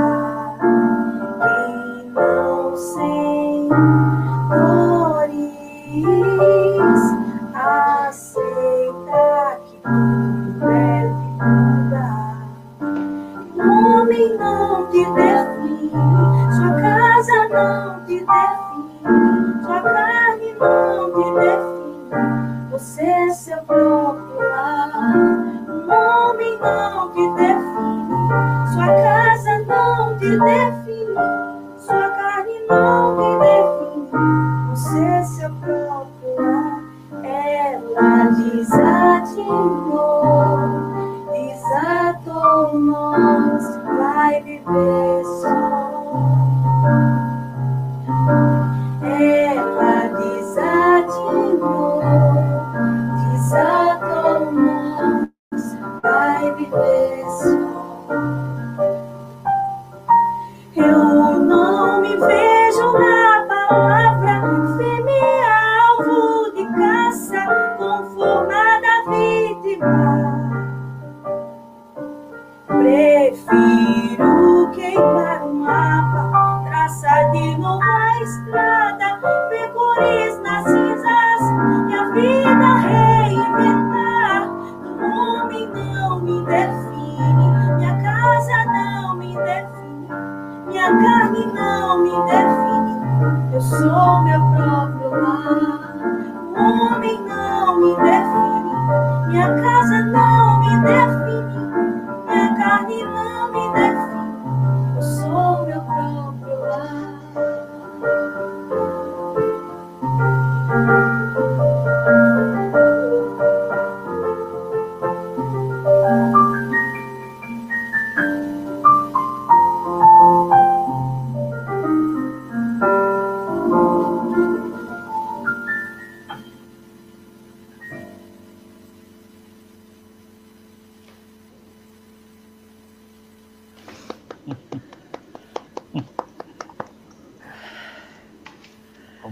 妹妹。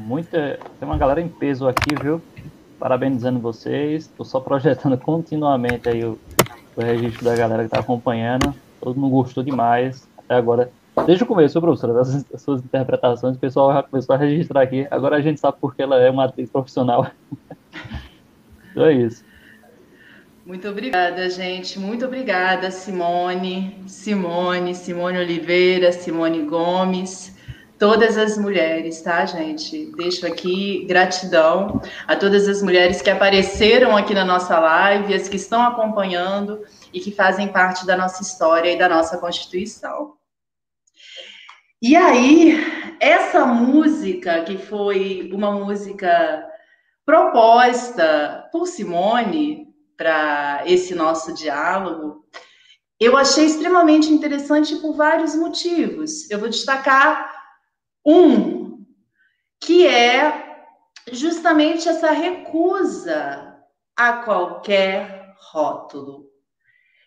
Muita, tem uma galera em peso aqui, viu? Parabenizando vocês. Estou só projetando continuamente aí o, o registro da galera que está acompanhando. Todo mundo gostou demais. Até agora, desde o começo, professora, das, das suas interpretações, o pessoal já começou a registrar aqui. Agora a gente sabe porque ela é uma atriz profissional. então é isso. Muito obrigada, gente. Muito obrigada, Simone, Simone, Simone Oliveira, Simone Gomes, todas as mulheres, tá, gente? Deixo aqui gratidão a todas as mulheres que apareceram aqui na nossa live, as que estão acompanhando e que fazem parte da nossa história e da nossa Constituição. E aí, essa música, que foi uma música proposta por Simone, para esse nosso diálogo, eu achei extremamente interessante por vários motivos. Eu vou destacar um, que é justamente essa recusa a qualquer rótulo,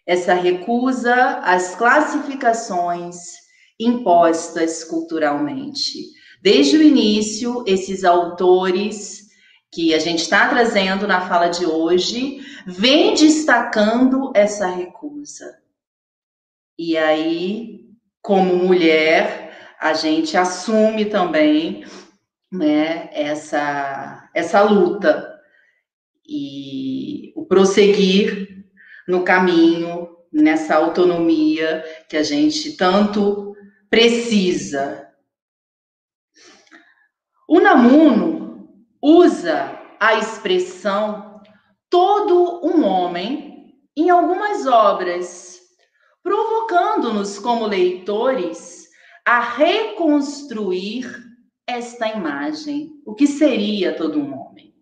essa recusa às classificações impostas culturalmente. Desde o início, esses autores que a gente está trazendo na fala de hoje vem destacando essa recusa. E aí, como mulher, a gente assume também né, essa, essa luta e o prosseguir no caminho, nessa autonomia que a gente tanto precisa. O Namuno usa a expressão todo um homem em algumas obras, provocando-nos como leitores a reconstruir esta imagem. O que seria todo um homem?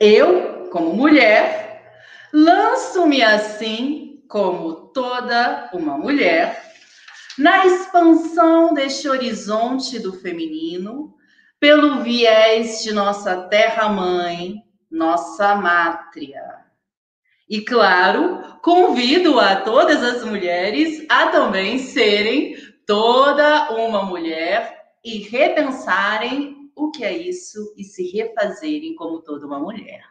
Eu como mulher, lanço-me assim, como toda uma mulher, na expansão deste horizonte do feminino, pelo viés de nossa terra-mãe, nossa mátria. E claro, convido a todas as mulheres a também serem toda uma mulher e repensarem o que é isso e se refazerem como toda uma mulher.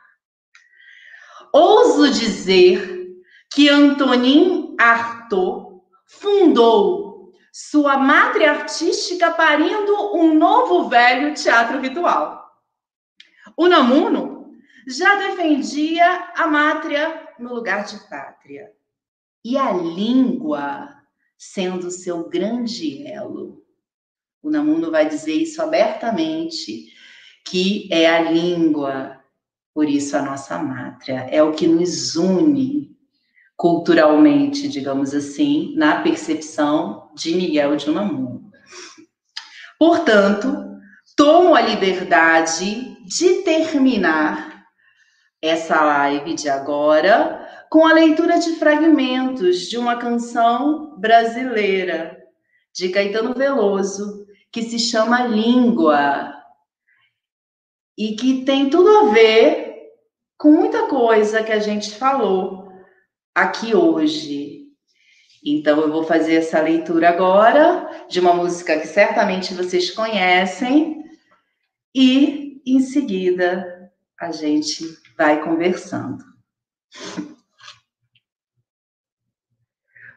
Ouso dizer que Antonin Artaud fundou sua madre artística parindo um novo velho teatro ritual. O Namuno já defendia a mátria no lugar de pátria e a língua sendo seu grande elo. O Namuno vai dizer isso abertamente, que é a língua, por isso a nossa mátria, é o que nos une culturalmente, digamos assim, na percepção de Miguel de Unamuno. Portanto, tomo a liberdade de terminar essa live de agora com a leitura de fragmentos de uma canção brasileira de Caetano Veloso, que se chama Língua, e que tem tudo a ver com muita coisa que a gente falou aqui hoje. Então, eu vou fazer essa leitura agora de uma música que certamente vocês conhecem, e em seguida a gente vai conversando.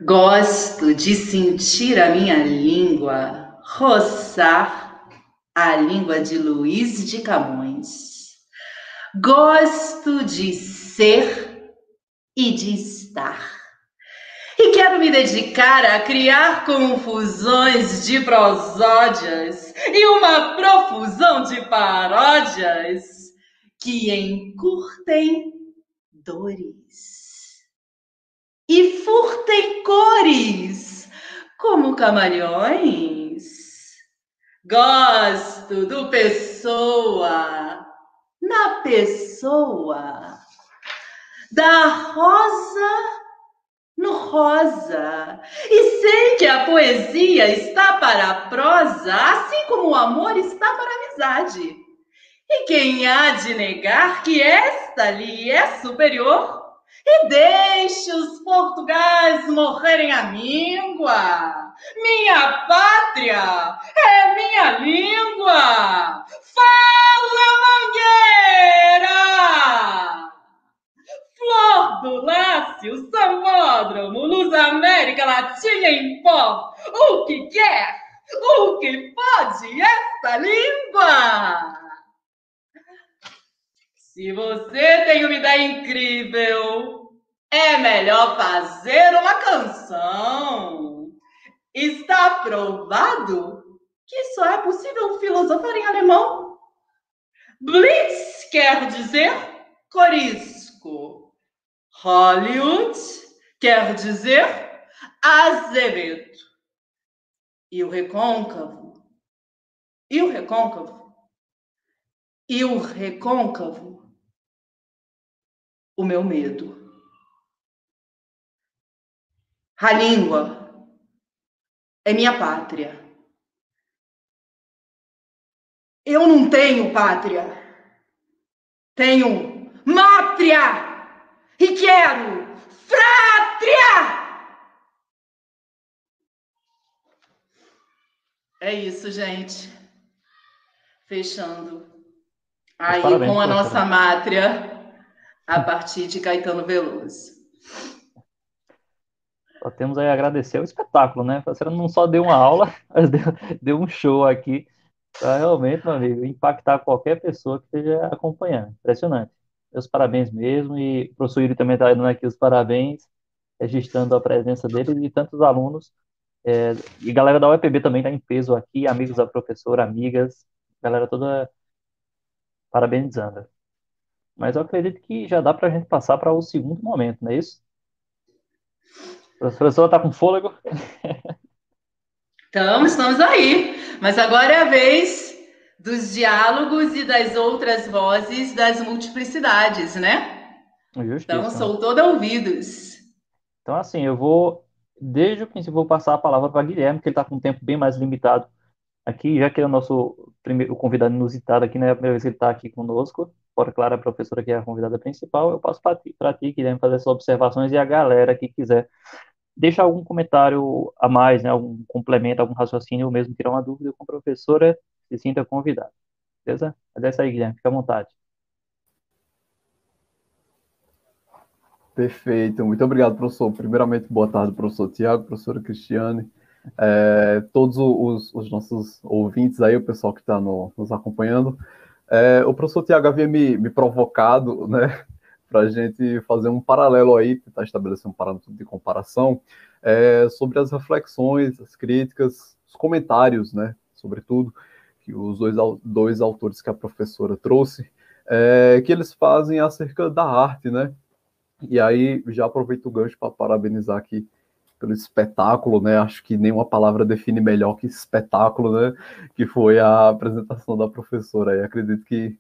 Gosto de sentir a minha língua roçar a língua de Luiz de Camões. Gosto de ser e de estar. E quero me dedicar a criar confusões de prosódias e uma profusão de paródias que encurtem dores e furtem cores, como camaleões. Gosto do pessoa, na pessoa, da rosa no rosa. E sei que a poesia está para a prosa, assim como o amor está para a amizade. E quem há de negar que esta lhe é superior? E deixe os portugais morrerem a míngua. Minha pátria é minha língua. Fala, Mangueira! Flor do Lácio, Samódromo, Luz América Latina em pó. O que quer? O que pode esta língua? Se você tem uma ideia incrível, é melhor fazer uma canção. Está provado que só é possível filosofar em alemão. Blitz quer dizer corisco. Hollywood quer dizer azevedo. E o recôncavo? E o recôncavo? E o recôncavo o meu medo. A língua é minha pátria. Eu não tenho pátria. Tenho mátria e quero frátria. É isso, gente. Fechando aí Parabéns, com a nossa mátria a partir de Caetano Veloso. Só temos aí a agradecer o espetáculo, né? Você não só deu uma aula, mas deu, deu um show aqui para realmente, meu amigo, impactar qualquer pessoa que esteja acompanhando. Impressionante. Meus parabéns mesmo, e o professor Yuri também está dando aqui os parabéns, registrando a presença dele e tantos alunos. É, e galera da UEPB também está em peso aqui, amigos da professora, amigas, galera toda parabenizando. Mas eu acredito que já dá para a gente passar para o segundo momento, não é isso? A professora está com fôlego? Estamos, estamos aí. Mas agora é a vez dos diálogos e das outras vozes das multiplicidades, né? Justiça. Então, sou toda ouvidos. Então, assim, eu vou, desde o princípio, vou passar a palavra para Guilherme, que ele está com um tempo bem mais limitado aqui, já que é o nosso primeiro o convidado inusitado aqui, né? É a primeira vez que ele está aqui conosco. Fora, claro, a professora que é a convidada principal, eu passo para ti, ti, Guilherme, fazer essas observações e a galera que quiser deixar algum comentário a mais, né? Algum complemento, algum raciocínio, ou mesmo tirar uma dúvida com a professora, se sinta convidado. Beleza? Mas é isso aí, Guilherme, fica à vontade. Perfeito, muito obrigado, professor. Primeiramente, boa tarde, professor Tiago, professora Cristiane, é, todos os, os, nossos ouvintes aí, o pessoal que está no, nos acompanhando. É, o professor Tiago havia me, me provocado, né, para a gente fazer um paralelo aí, tentar estabelecer um parâmetro de comparação é, sobre as reflexões, as críticas, os comentários, né, sobretudo, que os dois, dois autores que a professora trouxe, é, que eles fazem acerca da arte, né? E aí já aproveito o gancho para parabenizar aqui pelo espetáculo, né? Acho que nenhuma palavra define melhor que espetáculo, né? Que foi a apresentação da professora. E acredito que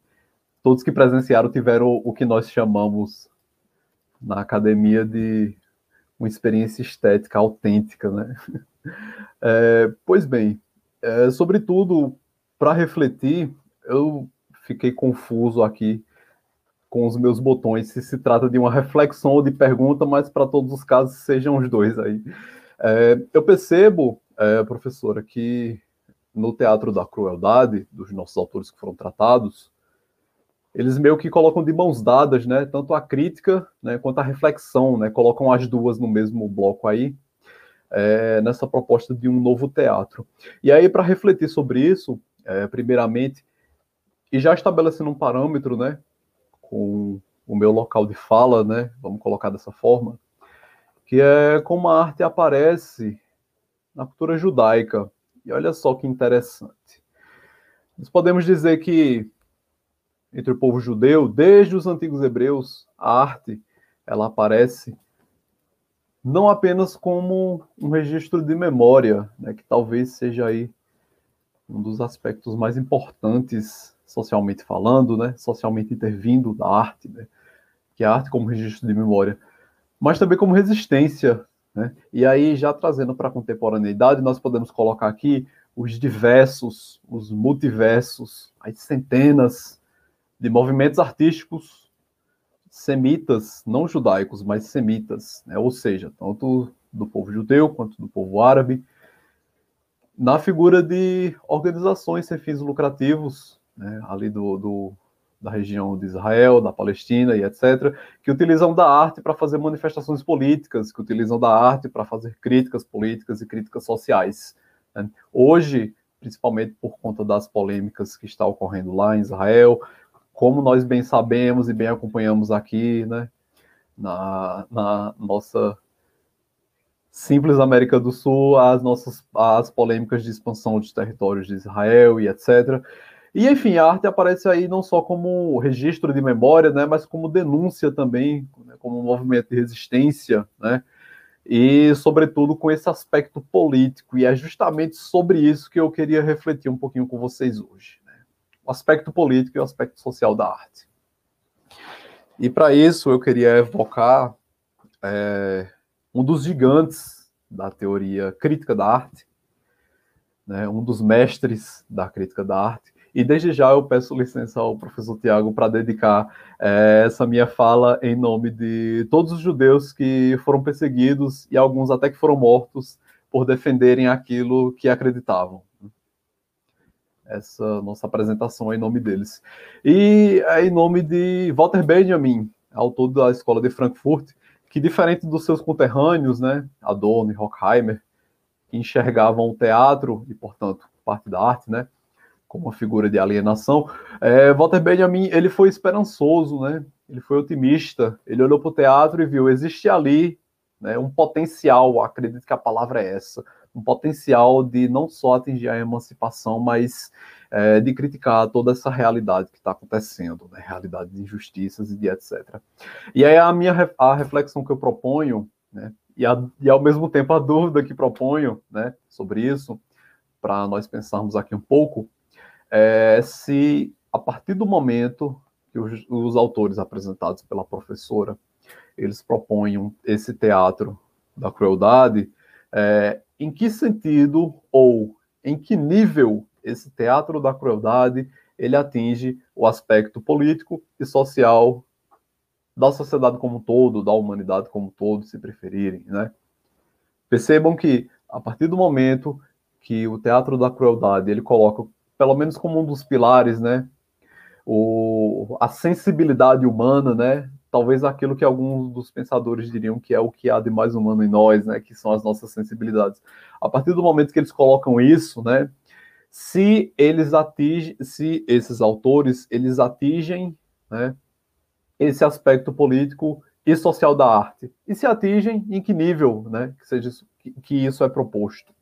todos que presenciaram tiveram o que nós chamamos na academia de uma experiência estética autêntica, né? É, pois bem, é, sobretudo para refletir, eu fiquei confuso aqui com os meus botões, se se trata de uma reflexão ou de pergunta, mas para todos os casos sejam os dois aí. É, eu percebo, é, professora, que no Teatro da Crueldade, dos nossos autores que foram tratados, eles meio que colocam de mãos dadas, né, tanto a crítica né, quanto a reflexão, né, colocam as duas no mesmo bloco aí, é, nessa proposta de um novo teatro. E aí, para refletir sobre isso, é, primeiramente, e já estabelecendo um parâmetro, né, com o meu local de fala, né, vamos colocar dessa forma, que é como a arte aparece na cultura judaica. E olha só que interessante. Nós podemos dizer que entre o povo judeu, desde os antigos hebreus, a arte ela aparece não apenas como um registro de memória, né, que talvez seja aí um dos aspectos mais importantes socialmente falando, né, socialmente intervindo da arte, né, que é a arte como registro de memória, mas também como resistência. Né? E aí, já trazendo para a contemporaneidade, nós podemos colocar aqui os diversos, os multiversos, as centenas de movimentos artísticos semitas, não judaicos, mas semitas, né? ou seja, tanto do povo judeu quanto do povo árabe, na figura de organizações sem fins lucrativos, né, ali do, do, da região de Israel, da Palestina e etc., que utilizam da arte para fazer manifestações políticas, que utilizam da arte para fazer críticas políticas e críticas sociais. Né. Hoje, principalmente por conta das polêmicas que está ocorrendo lá em Israel, como nós bem sabemos e bem acompanhamos aqui, né, na, na nossa simples América do Sul, as nossas as polêmicas de expansão dos territórios de Israel e etc. E, enfim, a arte aparece aí não só como registro de memória, né, mas como denúncia também, né, como um movimento de resistência, né, e, sobretudo, com esse aspecto político. E é justamente sobre isso que eu queria refletir um pouquinho com vocês hoje. Né, o aspecto político e o aspecto social da arte. E, para isso, eu queria evocar é, um dos gigantes da teoria crítica da arte, né, um dos mestres da crítica da arte, e desde já eu peço licença ao professor Tiago para dedicar é, essa minha fala em nome de todos os judeus que foram perseguidos e alguns até que foram mortos por defenderem aquilo que acreditavam. Essa nossa apresentação é em nome deles. E é em nome de Walter Benjamin, autor da Escola de Frankfurt, que diferente dos seus conterrâneos, né, Adorno e Horkheimer, que enxergavam o teatro e, portanto, parte da arte, né, como uma figura de alienação, é, Walter Benjamin ele foi esperançoso, né? Ele foi otimista. Ele olhou para o teatro e viu existe ali né, um potencial. Acredito que a palavra é essa, um potencial de não só atingir a emancipação, mas é, de criticar toda essa realidade que está acontecendo, né? Realidade de injustiças e de etc. E aí a minha a reflexão que eu proponho, né? E, a, e ao mesmo tempo a dúvida que proponho, né? Sobre isso, para nós pensarmos aqui um pouco é se, a partir do momento que os, os autores apresentados pela professora, eles propõem esse teatro da crueldade, é, em que sentido ou em que nível esse teatro da crueldade ele atinge o aspecto político e social da sociedade como um todo, da humanidade como um todo, se preferirem, né? Percebam que a partir do momento que o teatro da crueldade ele coloca, pelo menos como um dos pilares, né, o, a sensibilidade humana, né, talvez aquilo que alguns dos pensadores diriam que é o que há de mais humano em nós, né, que são as nossas sensibilidades. A partir do momento que eles colocam isso, né, se eles atingem, se esses autores eles atingem, né, esse aspecto político e social da arte, e se atingem em que nível, né, que seja que, que isso é proposto.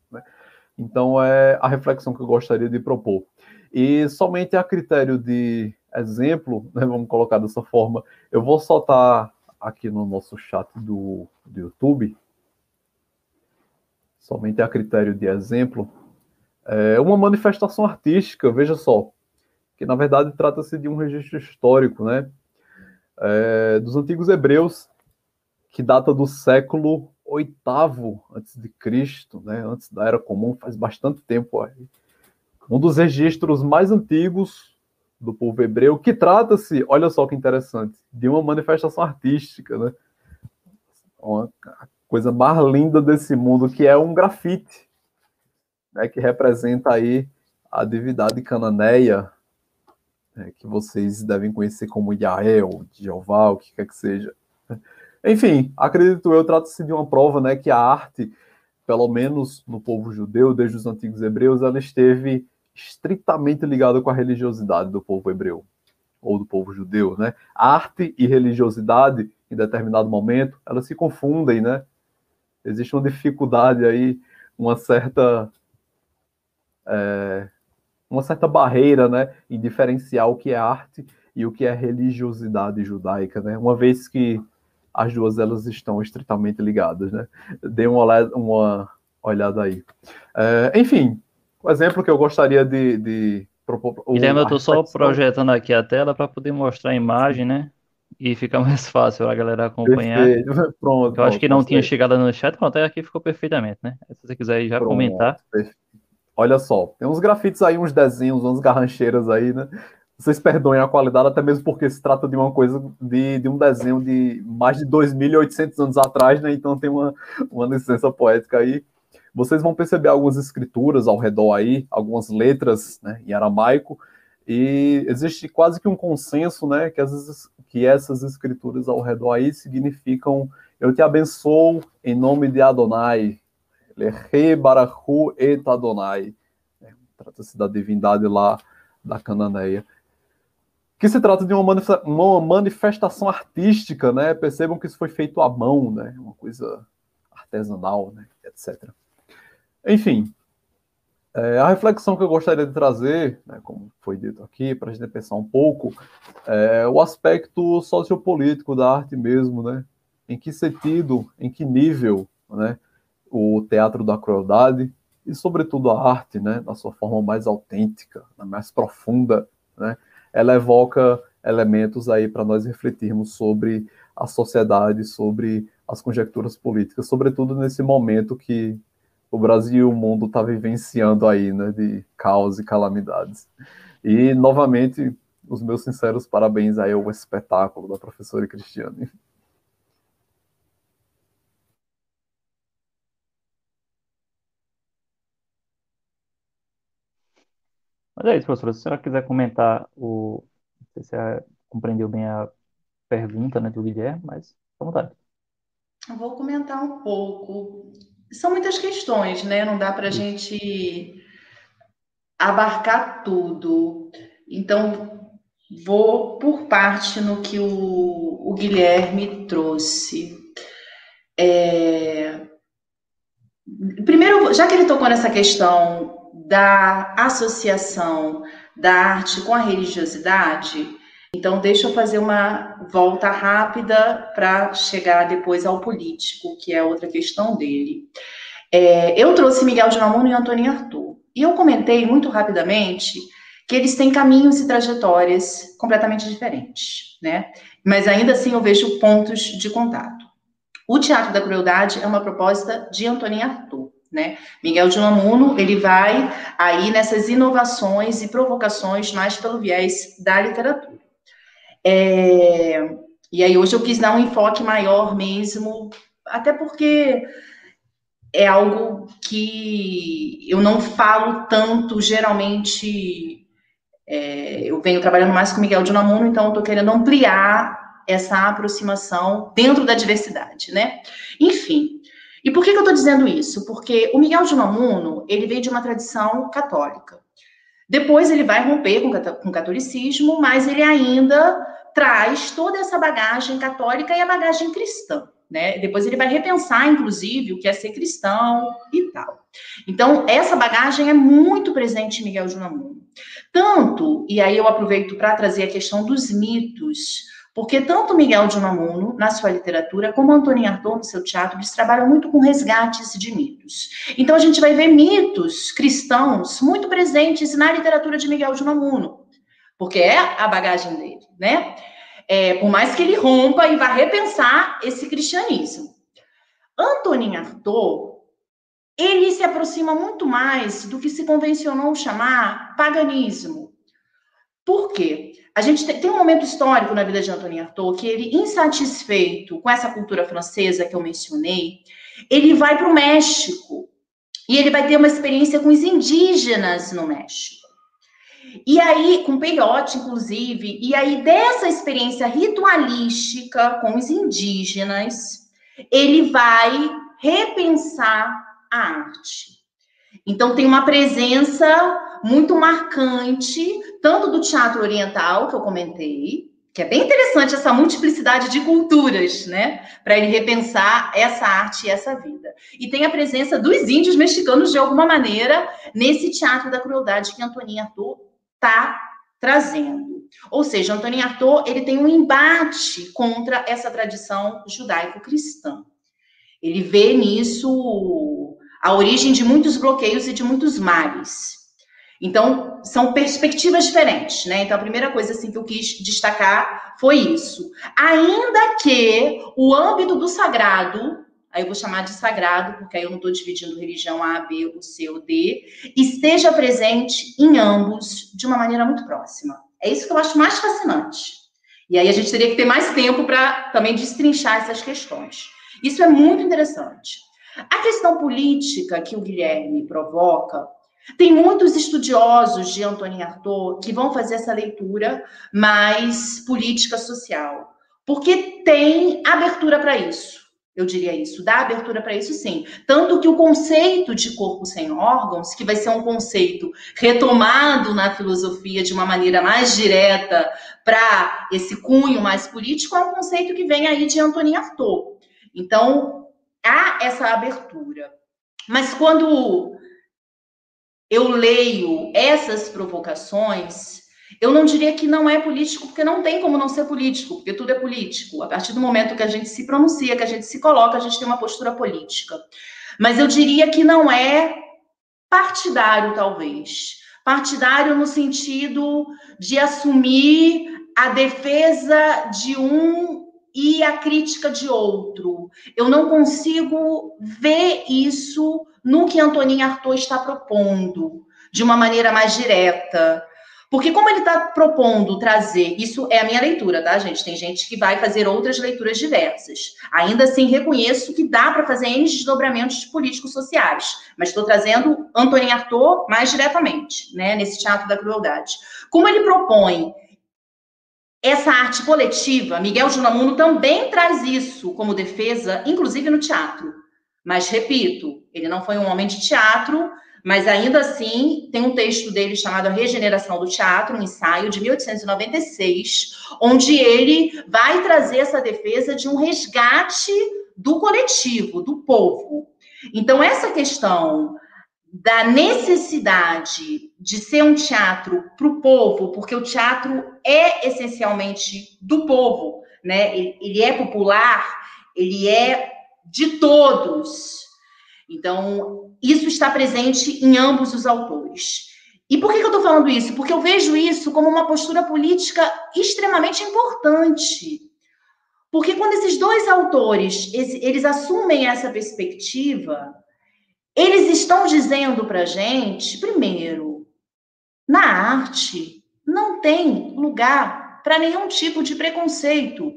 Então é a reflexão que eu gostaria de propor. E somente a critério de exemplo, né, vamos colocar dessa forma, eu vou soltar aqui no nosso chat do, do YouTube, somente a critério de exemplo, é uma manifestação artística, veja só, que na verdade trata-se de um registro histórico, né, é, dos antigos hebreus, que data do século oitavo antes de Cristo, né, antes da Era Comum, faz bastante tempo aí. Um dos registros mais antigos do povo hebreu, que trata-se, olha só que interessante, de uma manifestação artística, né? Uma coisa mais linda desse mundo, que é um grafite, né, que representa aí a divindade cananeia, né, que vocês devem conhecer como Yael, Jeová, o que quer que seja. Enfim, acredito eu, trata-se de uma prova né, que a arte, pelo menos no povo judeu, desde os antigos hebreus, ela esteve estritamente ligada com a religiosidade do povo hebreu, ou do povo judeu. Né? Arte e religiosidade, em determinado momento, elas se confundem, né? Existe uma dificuldade aí, uma certa... É, uma certa barreira né, em diferenciar o que é arte e o que é religiosidade judaica, né? Uma vez que as duas elas estão estritamente ligadas, né? Dê uma olhada, uma olhada aí. É, enfim, o exemplo que eu gostaria de, de propor. Guilherme, eu estou só projetando aqui a tela para poder mostrar a imagem, né? E fica mais fácil a galera acompanhar. Perfeito. Pronto. Eu acho que não tinha chegado no chat, pronto, até aqui ficou perfeitamente, né? Se você quiser já pronto, comentar. Perfeito. Olha só, tem uns grafites aí, uns desenhos, umas garrancheiras aí, né? Vocês perdoem a qualidade, até mesmo porque se trata de uma coisa de, de um desenho de mais de 2.800 anos atrás, né? Então tem uma, uma licença poética aí. Vocês vão perceber algumas escrituras ao redor aí, algumas letras né, em aramaico, e existe quase que um consenso, né, que, as, que essas escrituras ao redor aí significam eu te abençoo em nome de Adonai, Lehe Barahu et Adonai. É, trata-se da divindade lá da Cananeia que se trata de uma manifestação artística, né? Percebam que isso foi feito à mão, né? Uma coisa artesanal, né? etc. Enfim, é, a reflexão que eu gostaria de trazer, né, como foi dito aqui, para a gente pensar um pouco, é o aspecto sociopolítico da arte mesmo, né? Em que sentido, em que nível, né? O teatro da crueldade e, sobretudo, a arte, né? Na sua forma mais autêntica, mais profunda, né? Ela evoca elementos aí para nós refletirmos sobre a sociedade, sobre as conjecturas políticas, sobretudo nesse momento que o Brasil e o mundo está vivenciando aí, né, de caos e calamidades. E, novamente, os meus sinceros parabéns aí ao espetáculo da professora Cristiane. Mas é isso, professora. Se a senhora quiser comentar o. Não sei se você compreendeu bem a pergunta, né, do Guilherme, mas à vontade. Vou comentar um pouco. São muitas questões, né? Não dá para a gente abarcar tudo. Então, vou por parte no que o, o Guilherme trouxe. É... Primeiro, já que ele tocou nessa questão da associação da arte com a religiosidade. Então, deixa eu fazer uma volta rápida para chegar depois ao político, que é outra questão dele. É, eu trouxe Miguel de Namuno e Antônio Arthur. E eu comentei muito rapidamente que eles têm caminhos e trajetórias completamente diferentes, né? Mas ainda assim eu vejo pontos de contato. O Teatro da Crueldade é uma proposta de Antonin Artaud, né? Miguel de Unamuno, ele vai aí nessas inovações e provocações mais pelo viés da literatura. É, e aí hoje eu quis dar um enfoque maior mesmo, até porque é algo que eu não falo tanto, geralmente é, eu venho trabalhando mais com Miguel de Unamuno, então eu estou querendo ampliar essa aproximação dentro da diversidade, né? Enfim, e por que, que eu estou dizendo isso? Porque o Miguel de Unamuno, ele veio de uma tradição católica. Depois ele vai romper com o catolicismo, mas ele ainda traz toda essa bagagem católica e a bagagem cristã. Né? Depois ele vai repensar, inclusive, o que é ser cristão e tal. Então, essa bagagem é muito presente em Miguel de Unamuno. Tanto, e aí eu aproveito para trazer a questão dos mitos, porque tanto Miguel de Unamuno, na sua literatura, como Antônio Artaud, no seu teatro, eles trabalham muito com resgates de mitos. Então, a gente vai ver mitos cristãos muito presentes na literatura de Miguel de Unamuno, porque é a bagagem dele, né? É, por mais que ele rompa e vá repensar esse cristianismo. Antonin Artaud, ele se aproxima muito mais do que se convencionou chamar paganismo. Por quê? A gente tem, um momento histórico na vida de Antonin Artaud que ele, insatisfeito com essa cultura francesa que eu mencionei, ele vai para o México e ele vai ter uma experiência com os indígenas no México. E aí, com peiote, inclusive, e aí dessa experiência ritualística com os indígenas, ele vai repensar a arte. Então, tem uma presença muito marcante, tanto do teatro oriental, que eu comentei, que é bem interessante essa multiplicidade de culturas, né? Para ele repensar essa arte e essa vida. E tem a presença dos índios mexicanos, de alguma maneira, nesse teatro da crueldade que Antonin Artaud está trazendo. Ou seja, Antonin Artaud ele tem um embate contra essa tradição judaico-cristã. Ele vê nisso a origem de muitos bloqueios e de muitos males. Então, são perspectivas diferentes, né? Então, a primeira coisa assim que eu quis destacar foi isso. Ainda que o âmbito do sagrado, aí eu vou chamar de sagrado, porque aí eu não estou dividindo religião A, B, C ou D, esteja presente em ambos de uma maneira muito próxima. É isso que eu acho mais fascinante. E aí a gente teria que ter mais tempo para também destrinchar essas questões. Isso é muito interessante. A questão política que o Guilherme provoca tem muitos estudiosos de Antônio Artaud que vão fazer essa leitura mais política social, porque tem abertura para isso. Eu diria isso, dá abertura para isso sim. Tanto que o conceito de corpo sem órgãos, que vai ser um conceito retomado na filosofia de uma maneira mais direta para esse cunho mais político, é um conceito que vem aí de Antônio Artaud. Então, há essa abertura. Mas quando eu leio essas provocações, eu não diria que não é político, porque não tem como não ser político, porque tudo é político. A partir do momento que a gente se pronuncia, que a gente se coloca, a gente tem uma postura política. Mas eu diria que não é partidário, talvez. Partidário no sentido de assumir a defesa de um e a crítica de outro. Eu não consigo ver isso no que Antonin Artaud está propondo, de uma maneira mais direta. Porque como ele está propondo trazer, isso é a minha leitura, tá, gente? Tem gente que vai fazer outras leituras diversas. Ainda assim, reconheço que dá para fazer N desdobramentos políticos sociais, mas estou trazendo Antonin Artaud mais diretamente, né, nesse teatro da crueldade. Como ele propõe essa arte coletiva, Miguel de Unamuno também traz isso como defesa, inclusive no teatro. Mas, repito, ele não foi um homem de teatro, mas ainda assim tem um texto dele chamado A Regeneração do Teatro, um ensaio de 1896, onde ele vai trazer essa defesa de um resgate do coletivo, do povo. Então, essa questão da necessidade de ser um teatro para o povo, porque o teatro é essencialmente do povo, né? Ele é popular, ele é de todos. Então, isso está presente em ambos os autores. E por que, eu estou falando isso? Porque eu vejo isso como uma postura política extremamente importante. Porque quando esses dois autores eles assumem essa perspectiva, eles estão dizendo para gente, primeiro, na arte não tem lugar para nenhum tipo de preconceito.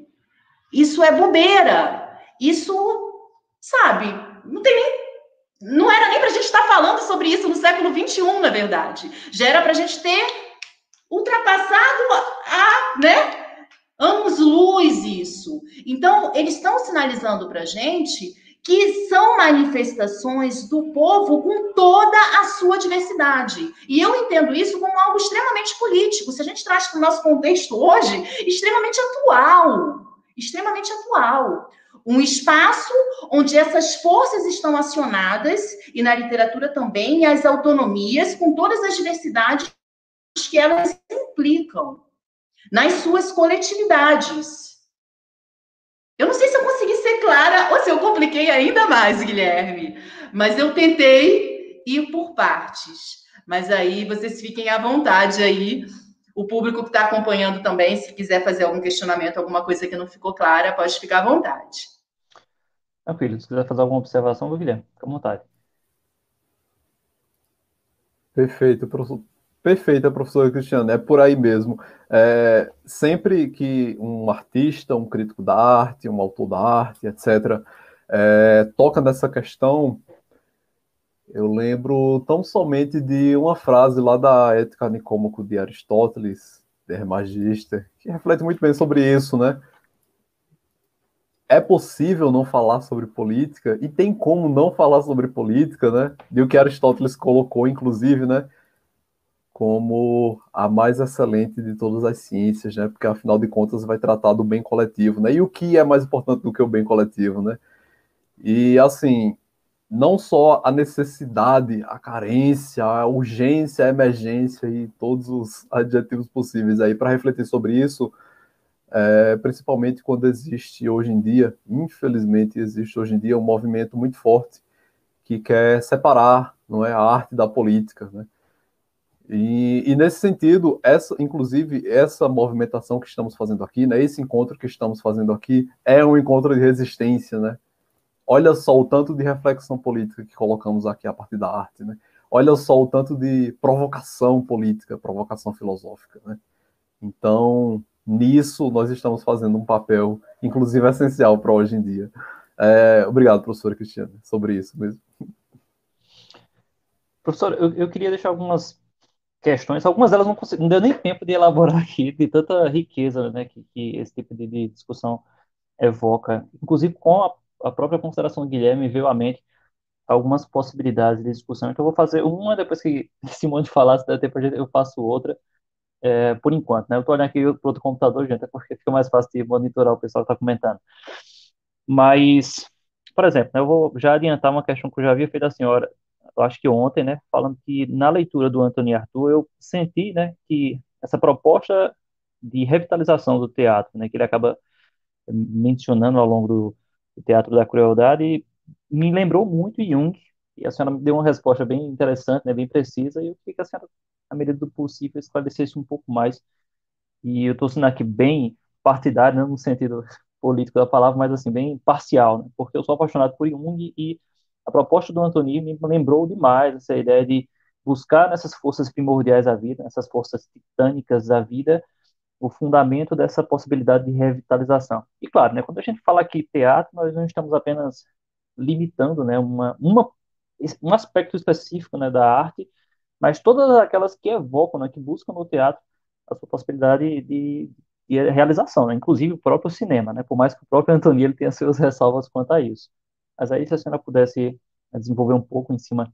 Isso é bobeira. Isso, sabe, não tem nem não era nem para a gente estar falando sobre isso no século XXI, na verdade. Já era para a gente ter ultrapassado a, né, anos-luz isso. Então, eles estão sinalizando para a gente que são manifestações do povo com toda a sua diversidade. E eu entendo isso como algo extremamente político. Se a gente traz para o nosso contexto hoje, extremamente atual. Extremamente atual um espaço onde essas forças estão acionadas, e na literatura também, as autonomias, com todas as diversidades que elas implicam nas suas coletividades. Eu não sei se eu consegui ser clara ou se eu compliquei ainda mais, Guilherme, mas eu tentei ir por partes. Mas aí vocês fiquem à vontade aí o público que está acompanhando também, se quiser fazer algum questionamento, alguma coisa que não ficou clara, pode ficar à vontade. Tranquilo, se quiser fazer alguma observação, Guilherme, fica à vontade. Perfeito, professor. Perfeita, professora Cristiana, é por aí mesmo. É, sempre que um artista, um crítico da arte, um autor da arte, etc., é, toca nessa questão, eu lembro tão somente de uma frase lá da Ética Nicômaco de Aristóteles, Der Magister, que reflete muito bem sobre isso, né? É possível não falar sobre política, e tem como não falar sobre política, né? E o que Aristóteles colocou, inclusive, né? Como a mais excelente de todas as ciências, né? Porque afinal de contas vai tratar do bem coletivo, né? E o que é mais importante do que o bem coletivo, né? E assim, não só a necessidade, a carência, a urgência, a emergência e todos os adjetivos possíveis aí para refletir sobre isso, é, principalmente quando existe hoje em dia, infelizmente existe hoje em dia um movimento muito forte que quer separar, não é, a arte da política, né? E, e, nesse sentido, essa, inclusive, essa movimentação que estamos fazendo aqui, né, esse encontro que estamos fazendo aqui, é um encontro de resistência, né? Olha só o tanto de reflexão política que colocamos aqui a partir da arte, né? Olha só o tanto de provocação política, provocação filosófica, né? Então, nisso nós estamos fazendo um papel, inclusive essencial para hoje em dia. É, obrigado, professora Cristiana, sobre isso mesmo. Professor, eu, eu queria deixar algumas questões, algumas delas não, consigo, não deu nem tempo de elaborar aqui, de tanta riqueza né, que, que esse tipo de, de discussão evoca, inclusive com a a própria consideração do Guilherme veio à mente algumas possibilidades de discussão. Então, eu vou fazer uma, depois que Simone falar, se der tempo, eu faço outra, é, por enquanto. Né? Eu estou olhando aqui para outro computador, gente, é porque fica mais fácil de monitorar o pessoal que está comentando. Mas, por exemplo, né, eu vou já adiantar uma questão que eu já havia feito à senhora, eu acho que ontem, né, falando que na leitura do Antônio Arthur, eu senti né, que essa proposta de revitalização do teatro, né, que ele acaba mencionando ao longo do, o Teatro da Crueldade, me lembrou muito Jung, e a senhora me deu uma resposta bem interessante, né, bem precisa, e eu queria que a senhora, na medida do possível, esclarecesse um pouco mais. E eu estou sendo aqui bem partidário, não no sentido político da palavra, mas assim, bem parcial, né, porque eu sou apaixonado por Jung e a proposta do Antoni me lembrou demais essa ideia de buscar nessas forças primordiais da vida, nessas forças titânicas da vida, o fundamento dessa possibilidade de revitalização. E claro, né, quando a gente fala aqui teatro, nós não estamos apenas limitando né, uma, uma, um aspecto específico né, da arte, mas todas aquelas que evocam, né, que buscam no teatro a sua possibilidade de, de realização, né, inclusive o próprio cinema, né, por mais que o próprio Antônio ele tenha suas ressalvas quanto a isso. Mas aí, se a senhora pudesse desenvolver um pouco em cima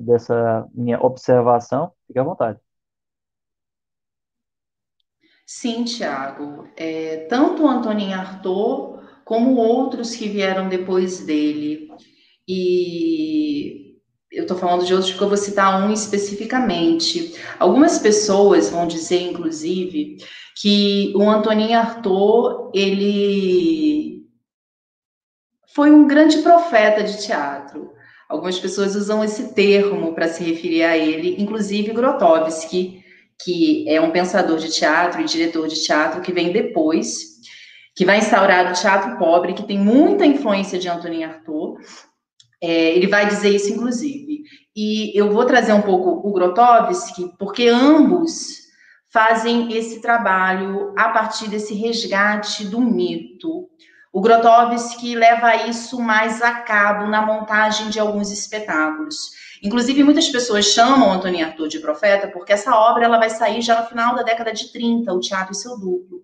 dessa minha observação, fique à vontade. Sim, Tiago. É, tanto Antonin Artaud como outros que vieram depois dele. E eu estou falando de outros porque eu vou citar um especificamente. Algumas pessoas vão dizer, inclusive, que o Antonin Artaud, ele foi um grande profeta de teatro. Algumas pessoas usam esse termo para se referir a ele, inclusive Grotowski, que é um pensador de teatro e diretor de teatro que vem depois, que vai instaurar o teatro pobre, que tem muita influência de Antonin Artaud. É, ele vai dizer isso, inclusive. E eu vou trazer um pouco o Grotowski, porque ambos fazem esse trabalho a partir desse resgate do mito. O Grotowski leva isso mais a cabo na montagem de alguns espetáculos. Inclusive, muitas pessoas chamam Antônio Arthur de profeta porque essa obra ela vai sair já no final da década de 30, o Teatro e seu Duplo.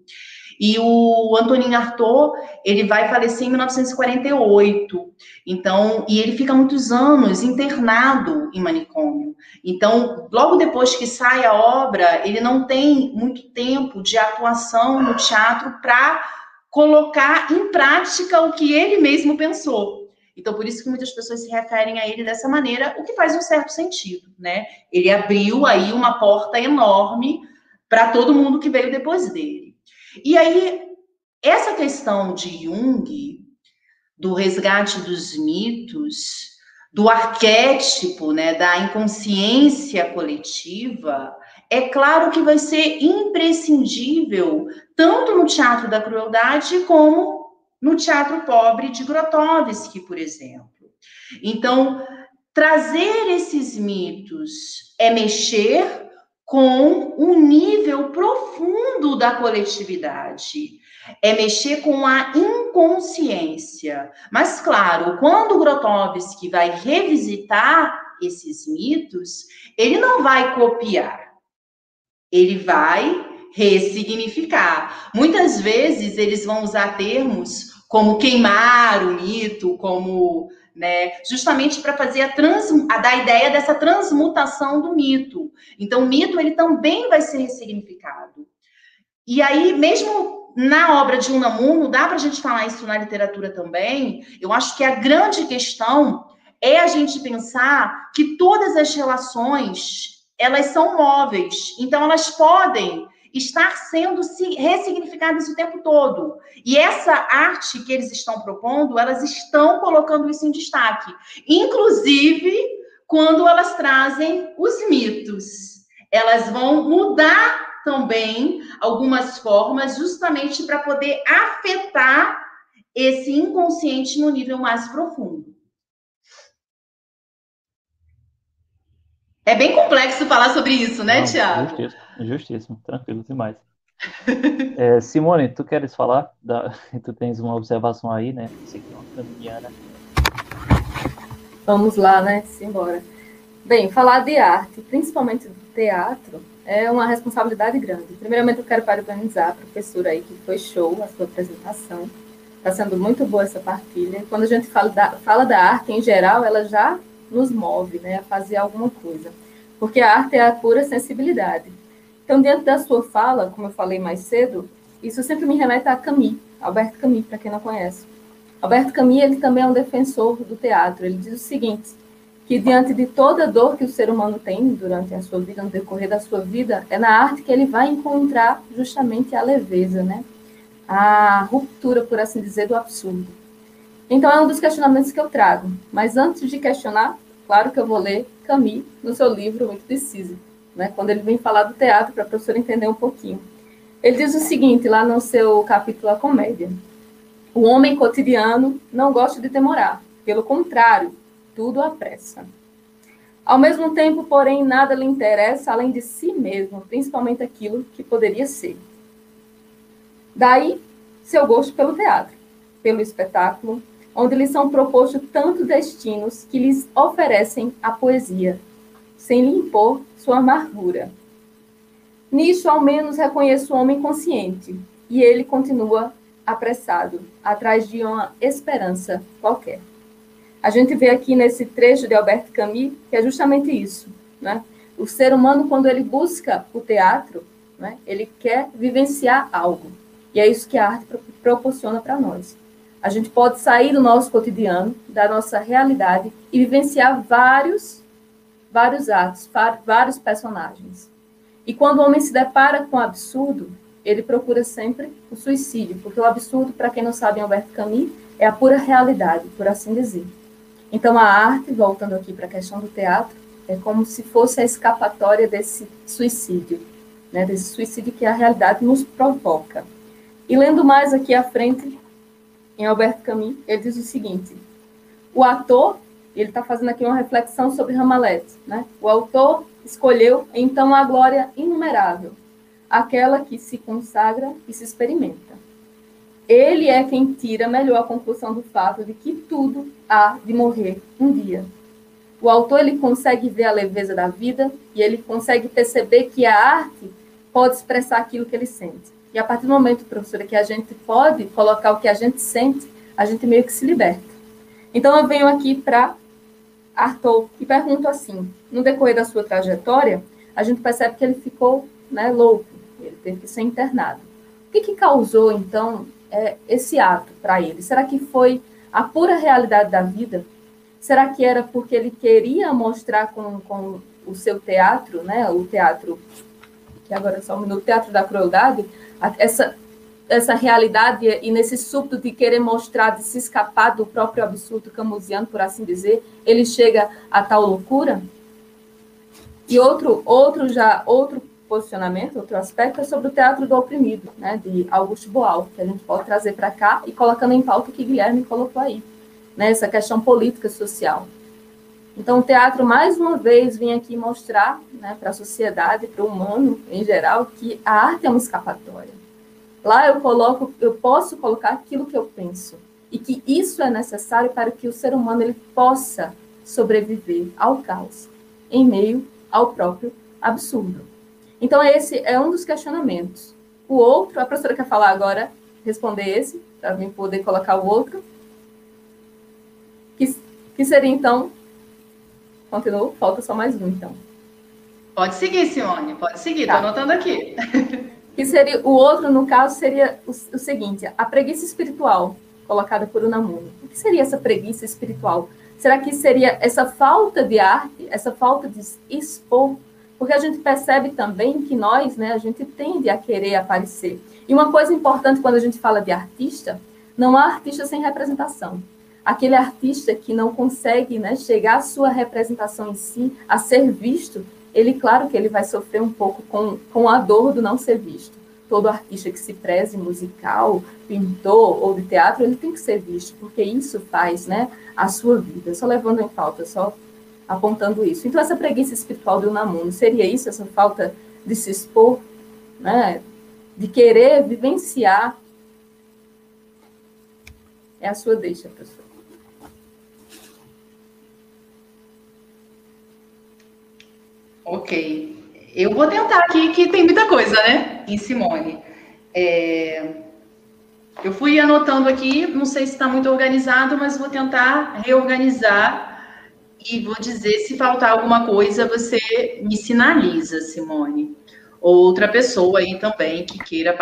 E o Antonin Artaud, ele vai falecer em 1948. Então, e ele fica muitos anos internado em manicômio. Então, logo depois que sai a obra, ele não tem muito tempo de atuação no teatro para colocar em prática o que ele mesmo pensou. Então, por isso que muitas pessoas se referem a ele dessa maneira, o que faz um certo sentido, né? Ele abriu aí uma porta enorme para todo mundo que veio depois dele. E aí, essa questão de Jung, do resgate dos mitos, do arquétipo, né, da inconsciência coletiva, é claro que vai ser imprescindível tanto no teatro da crueldade como no teatro pobre de Grotowski, por exemplo. Então, trazer esses mitos é mexer com um nível profundo da coletividade. É mexer com a inconsciência. Mas, claro, quando Grotowski vai revisitar esses mitos, ele não vai copiar. Ele vai ressignificar. Muitas vezes eles vão usar termos como queimar o mito, como né? Justamente para fazer a, trans, a dar a ideia dessa transmutação do mito. Então, o mito ele também vai ser ressignificado. E aí, mesmo na obra de Unamuno, dá para a gente falar isso na literatura também. Eu acho que a grande questão é a gente pensar que todas as relações elas são móveis, então elas podem estar sendo ressignificadas o tempo todo. E essa arte que eles estão propondo, elas estão colocando isso em destaque. Inclusive, quando elas trazem os mitos. Elas vão mudar também algumas formas, justamente para poder afetar esse inconsciente no nível mais profundo. É bem complexo falar sobre isso, né, Tiago? Justíssimo, tranquilo demais. É, Simone, tu queres falar? Da... Tu tens uma observação aí, né? Você que é uma caminhana. Vamos lá, né? Simbora. Bem, falar de arte, principalmente do teatro, é uma responsabilidade grande. Primeiramente, eu quero parabenizar a professora aí, que foi show a sua apresentação. Está sendo muito boa essa partilha. Quando a gente fala da, fala da arte em geral, ela já nos move né, a fazer alguma coisa. Porque a arte é a pura sensibilidade. Então, diante da sua fala, como eu falei mais cedo, isso sempre me remete a Camus, Alberto Camus, para quem não conhece. Alberto Camus, ele também é um defensor do teatro. Ele diz o seguinte, que diante de toda dor que o ser humano tem durante a sua vida, no decorrer da sua vida, é na arte que ele vai encontrar justamente a leveza, né? A ruptura, por assim dizer, do absurdo. Então, é um dos questionamentos que eu trago. Mas antes de questionar, claro que eu vou ler Camus no seu livro Muito Decisivo, né? quando ele vem falar do teatro, para a professora entender um pouquinho. Ele diz o seguinte, lá no seu capítulo A Comédia: O homem cotidiano não gosta de demorar, pelo contrário, tudo apressa. Ao mesmo tempo, porém, nada lhe interessa além de si mesmo, principalmente aquilo que poderia ser. Daí, seu gosto pelo teatro, pelo espetáculo, onde lhes são propostos tantos destinos que lhes oferecem a poesia, sem lhe impor sua amargura. Nisso, ao menos, reconheço o homem consciente, e ele continua apressado, atrás de uma esperança qualquer. A gente vê aqui nesse trecho de Albert Camus que é justamente isso, né? O ser humano, quando ele busca o teatro, né, ele quer vivenciar algo. E é isso que a arte proporciona para nós. A gente pode sair do nosso cotidiano, da nossa realidade e vivenciar vários, vários atos, vários personagens. E quando o homem se depara com o absurdo, ele procura sempre o suicídio, porque o absurdo, para quem não sabe, Alberto Camus, é a pura realidade, por assim dizer. Então, a arte, voltando aqui para a questão do teatro, é como se fosse a escapatória desse suicídio, né, desse suicídio que a realidade nos provoca. E lendo mais aqui à frente, em Alberto Camus, ele diz o seguinte: o ator, ele está fazendo aqui uma reflexão sobre Hamlet, né? O autor escolheu então a glória inumerável, aquela que se consagra e se experimenta. Ele é quem tira melhor a conclusão do fato de que tudo há de morrer um dia. O autor ele consegue ver a leveza da vida e ele consegue perceber que a arte pode expressar aquilo que ele sente. E a partir do momento, professora, que a gente pode colocar o que a gente sente, a gente meio que se liberta. Então eu venho aqui para Arthur e pergunto assim: no decorrer da sua trajetória, a gente percebe que ele ficou né, louco, ele teve que ser internado. O que, que causou, então, é, esse ato para ele? Será que foi a pura realidade da vida? Será que era porque ele queria mostrar com, com o seu teatro, né, o teatro, que agora é só um minuto, o teatro da crueldade, essa, essa realidade e nesse súbito de querer mostrar, de se escapar do próprio absurdo camusiano, por assim dizer, ele chega a tal loucura? E outro, outro já, outro posicionamento, outro aspecto é sobre o teatro do oprimido, né, de Augusto Boal, que a gente pode trazer para cá e colocando em pauta o que Guilherme colocou aí, né, essa questão política social. Então, o teatro, mais uma vez, vem aqui mostrar né, para a sociedade, para o humano em geral, que a arte é uma escapatória. Lá eu coloco, eu posso colocar aquilo que eu penso e que isso é necessário para que o ser humano ele possa sobreviver ao caos em meio ao próprio absurdo. Então esse é um dos questionamentos. O outro, a professora quer falar agora, responder esse, para mim poder colocar o outro, que, que seria então, continuou, falta só mais um então. Pode seguir, Simone, pode seguir, estou tá. anotando aqui. Que seria o outro, no caso, seria o, o seguinte: a preguiça espiritual colocada por Unamuno. O que seria essa preguiça espiritual? Será que seria essa falta de arte, essa falta de expor? Porque a gente percebe também que nós, né, a gente tende a querer aparecer. E uma coisa importante quando a gente fala de artista, não há artista sem representação. Aquele artista que não consegue né, chegar à sua representação em si, a ser visto, ele, claro que ele vai sofrer um pouco com, com a dor do não ser visto. Todo artista que se preze musical, pintor ou de teatro, ele tem que ser visto, porque isso faz né, a sua vida. Só levando em falta, só apontando isso. Então, essa preguiça espiritual do Unamuno, seria isso, essa falta de se expor, né, de querer vivenciar? É a sua deixa, professor. Ok. Eu vou tentar aqui, que tem muita coisa, né, em Simone. É... Eu fui anotando aqui, não sei se está muito organizado, mas vou tentar reorganizar e vou dizer se faltar alguma coisa, você me sinaliza, Simone. Outra pessoa aí também que queira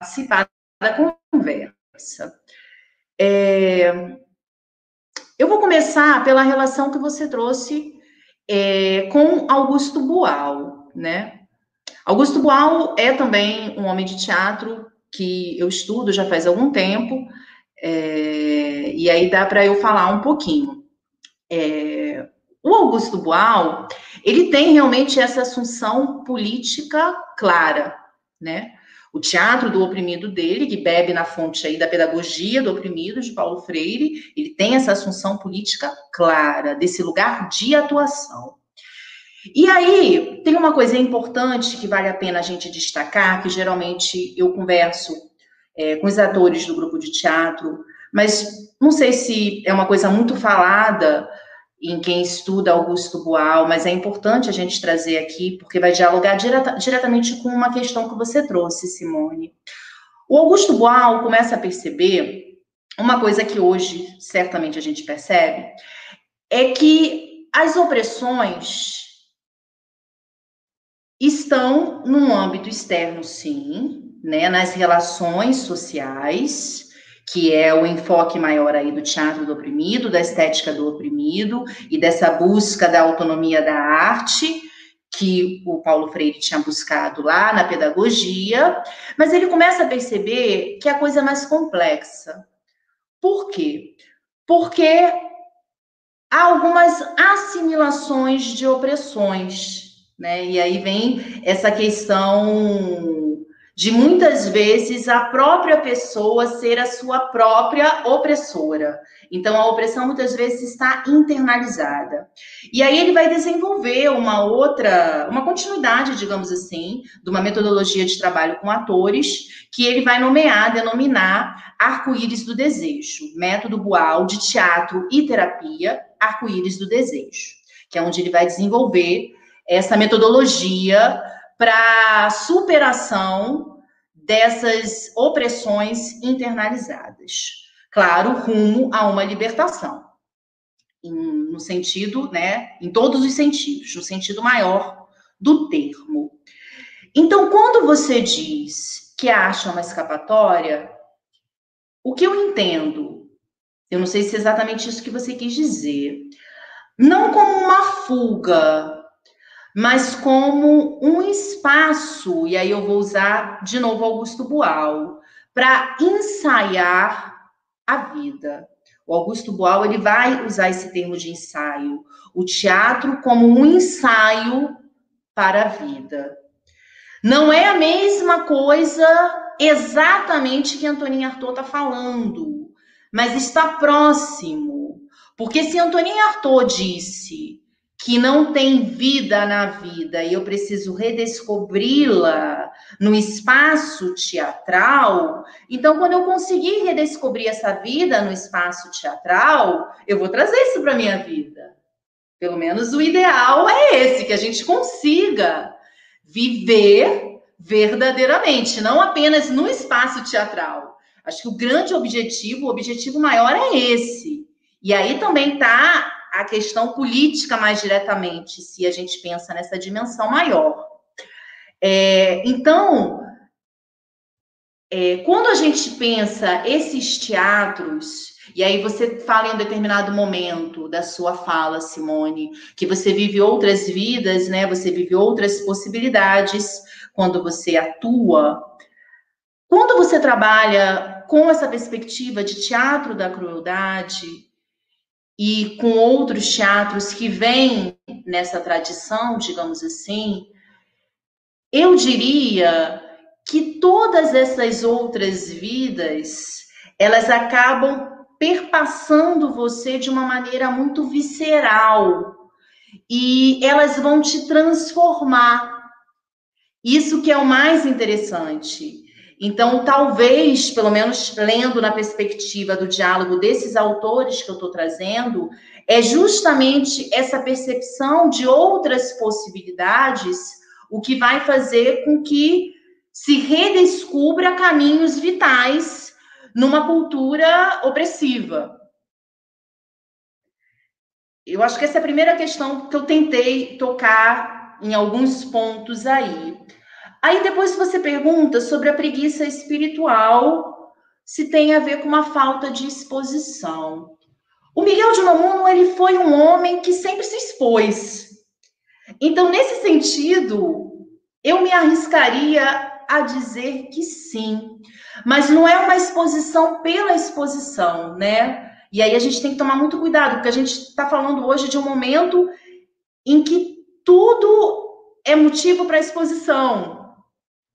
participar da conversa. É... Eu vou começar pela relação que você trouxe é, com Augusto Boal, né? Augusto Boal é também um homem de teatro que eu estudo já faz algum tempo, é, e aí dá para eu falar um pouquinho. É, o Augusto Boal, ele tem realmente essa assunção política clara, né? O teatro do oprimido dele, que bebe na fonte aí da pedagogia do oprimido de Paulo Freire, ele tem essa assunção política clara, desse lugar de atuação. E aí, tem uma coisa importante que vale a pena a gente destacar, que geralmente eu converso é, com os atores do grupo de teatro, mas não sei se é uma coisa muito falada em quem estuda Augusto Boal, mas é importante a gente trazer aqui, porque vai dialogar direta, diretamente com uma questão que você trouxe, Simone. O Augusto Boal começa a perceber uma coisa que hoje certamente a gente percebe, é que as opressões estão num âmbito externo, sim, né, nas relações sociais, que é o enfoque maior aí do teatro do oprimido, da estética do oprimido e dessa busca da autonomia da arte que o Paulo Freire tinha buscado lá na pedagogia, mas ele começa a perceber que a coisa é mais complexa. Por quê? Porque há algumas assimilações de opressões, né? E aí vem essa questão de muitas vezes a própria pessoa ser a sua própria opressora. Então, a opressão muitas vezes está internalizada. E aí ele vai desenvolver uma outra, uma continuidade, digamos assim, de uma metodologia de trabalho com atores, que ele vai nomear, denominar Arco-Íris do Desejo, método Boal de teatro e terapia, Arco-Íris do Desejo, que é onde ele vai desenvolver essa metodologia para superação dessas opressões internalizadas claro, rumo a uma libertação. Em, no sentido, né, em todos os sentidos, no sentido maior do termo. Então, quando você diz que acha uma escapatória, o que eu entendo, eu não sei se é exatamente isso que você quis dizer, não como uma fuga, mas como um espaço, e aí eu vou usar de novo Augusto Boal, para ensaiar a vida. O Augusto Boal ele vai usar esse termo de ensaio, o teatro como um ensaio para a vida. Não é a mesma coisa exatamente que Antoninha Artaud está falando, mas está próximo. Porque se Antoninha Artaud disse que não tem vida na vida e eu preciso redescobri-la no espaço teatral, então quando eu conseguir redescobrir essa vida no espaço teatral, eu vou trazer isso para minha vida. Pelo menos o ideal é esse, que a gente consiga viver verdadeiramente, não apenas no espaço teatral. Acho que o grande objetivo, o objetivo maior é esse. E aí também está a questão política mais diretamente, se a gente pensa nessa dimensão maior. É, então, é, quando a gente pensa esses teatros, e aí você fala em um determinado momento da sua fala, Simone, que você vive outras vidas, né? Você vive outras possibilidades quando você atua. Quando você trabalha com essa perspectiva de teatro da crueldade, e com outros teatros que vêm nessa tradição, digamos assim, eu diria que todas essas outras vidas, elas acabam perpassando você de uma maneira muito visceral e elas vão te transformar. Isso que é o mais interessante. Então, talvez, pelo menos lendo na perspectiva do diálogo desses autores que eu estou trazendo, é justamente essa percepção de outras possibilidades o que vai fazer com que se redescubra caminhos vitais numa cultura opressiva. Eu acho que essa é a primeira questão que eu tentei tocar em alguns pontos aí. Aí depois você pergunta sobre a preguiça espiritual, se tem a ver com uma falta de exposição. O Miguel de Unamuno, ele foi um homem que sempre se expôs. Então, nesse sentido, eu me arriscaria a dizer que sim. Mas não é uma exposição pela exposição, né? E aí a gente tem que tomar muito cuidado, porque a gente está falando hoje de um momento em que tudo é motivo para exposição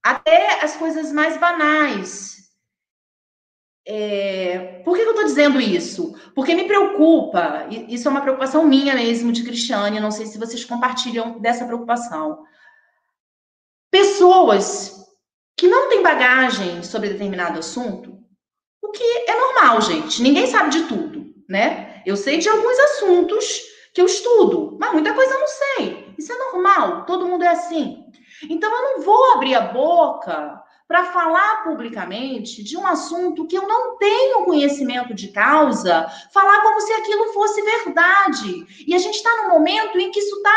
até as coisas mais banais. É... Por que eu estou dizendo isso? Porque me preocupa, isso é uma preocupação minha mesmo, de Cristiane, não sei se vocês compartilham dessa preocupação. Pessoas que não têm bagagem sobre determinado assunto, o que é normal, gente, ninguém sabe de tudo, né? Eu sei de alguns assuntos que eu estudo, mas muita coisa eu não sei. Isso é normal, todo mundo é assim. Então, eu não vou abrir a boca para falar publicamente de um assunto que eu não tenho conhecimento de causa, falar como se aquilo fosse verdade. E a gente está num momento em que isso está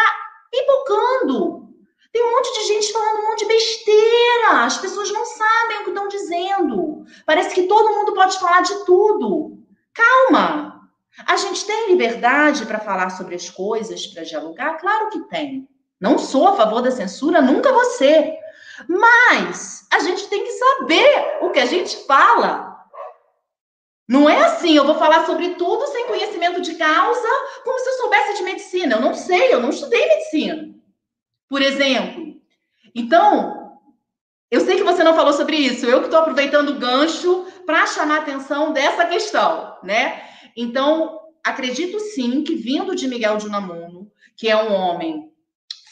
pipocando. Tem um monte de gente falando um monte de besteira. As pessoas não sabem o que estão dizendo. Parece que todo mundo pode falar de tudo. Calma. A gente tem liberdade para falar sobre as coisas, para dialogar? Claro que tem. Não sou a favor da censura, nunca ser. Mas a gente tem que saber o que a gente fala. Não é assim assim, eu vou falar sobre tudo sem conhecimento de causa, como se eu soubesse de medicina. Eu não sei, eu não estudei medicina. Por exemplo. Então, eu sei que você não falou sobre isso. Eu que estou aproveitando o gancho para chamar a atenção dessa questão, né? Então, acredito sim que vindo de Miguel de Unamuno, que é um homem,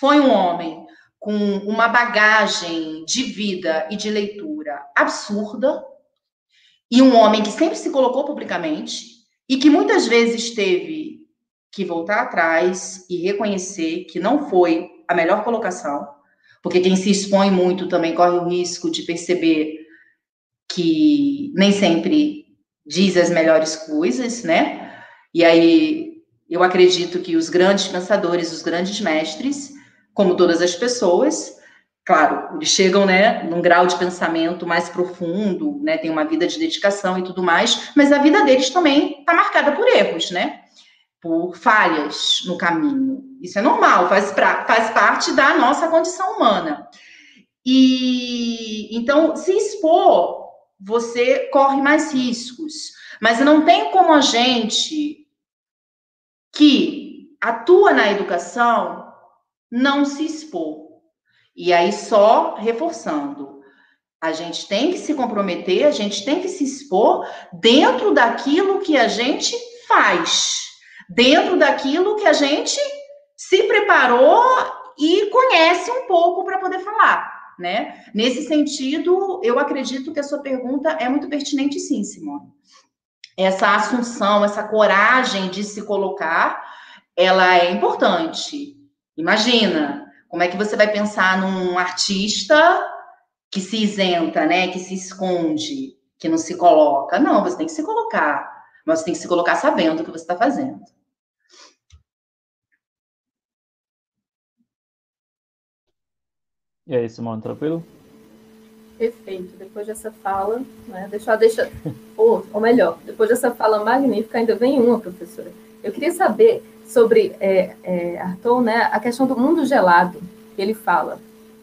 foi um homem com uma bagagem de vida e de leitura absurda, e um homem que sempre se colocou publicamente e que muitas vezes teve que voltar atrás e reconhecer que não foi a melhor colocação, porque quem se expõe muito também corre o risco de perceber que nem sempre diz as melhores coisas, né? E aí eu acredito que os grandes pensadores, os grandes mestres, como todas as pessoas, claro, eles chegam, né, num grau de pensamento mais profundo, né, tem uma vida de dedicação e tudo mais, mas a vida deles também está marcada por erros, né? Por falhas no caminho. Isso é normal, faz, pra, faz parte da nossa condição humana. E então, se expor, você corre mais riscos. Mas não tem como a gente que atua na educação não se expor. E aí, só reforçando, a gente tem que se comprometer, a gente tem que se expor dentro daquilo que a gente faz, dentro daquilo que a gente se preparou e conhece um pouco para poder falar. Né? Nesse sentido, eu acredito que a sua pergunta é muito pertinente, sim, Simone. Essa assunção, essa coragem de se colocar, ela é importante. Imagina, como é que você vai pensar num artista que se isenta, né? Que se esconde, que não se coloca? Não, você tem que se colocar. Mas você tem que se colocar sabendo o que você está fazendo. E aí, Simone, tranquilo? Perfeito. Depois dessa fala, né, deixa, deixa, ou, ou melhor, depois dessa fala magnífica, ainda vem uma, professora. Eu queria saber sobre é, é, Arthur, né, a questão do mundo gelado que ele fala.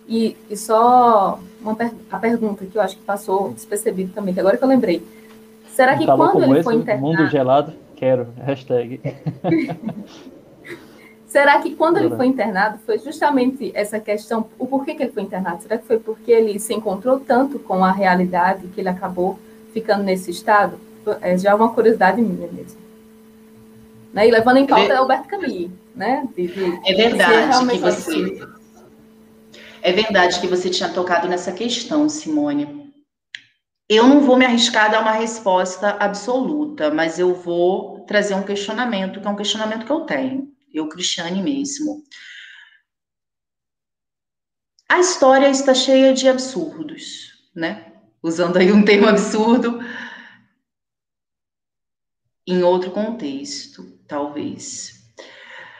E, e só uma per a pergunta que eu acho que passou despercebido também, que agora que eu lembrei. Será que quando ele esse, foi internado... Mundo gelado, quero, hashtag. Será que quando ele foi internado foi justamente essa questão, o porquê que ele foi internado? Será que foi porque ele se encontrou tanto com a realidade que ele acabou ficando nesse estado? É já uma curiosidade minha mesmo. Né? E levando em pauta é Alberto Camus, né? De, de, é verdade que você... É verdade que você tinha tocado nessa questão, Simone. Eu não vou me arriscar a dar uma resposta absoluta, mas eu vou trazer um questionamento, que é um questionamento que eu tenho, eu, Cristiane mesmo. A história está cheia de absurdos, né? Usando aí um termo absurdo, em outro contexto, talvez.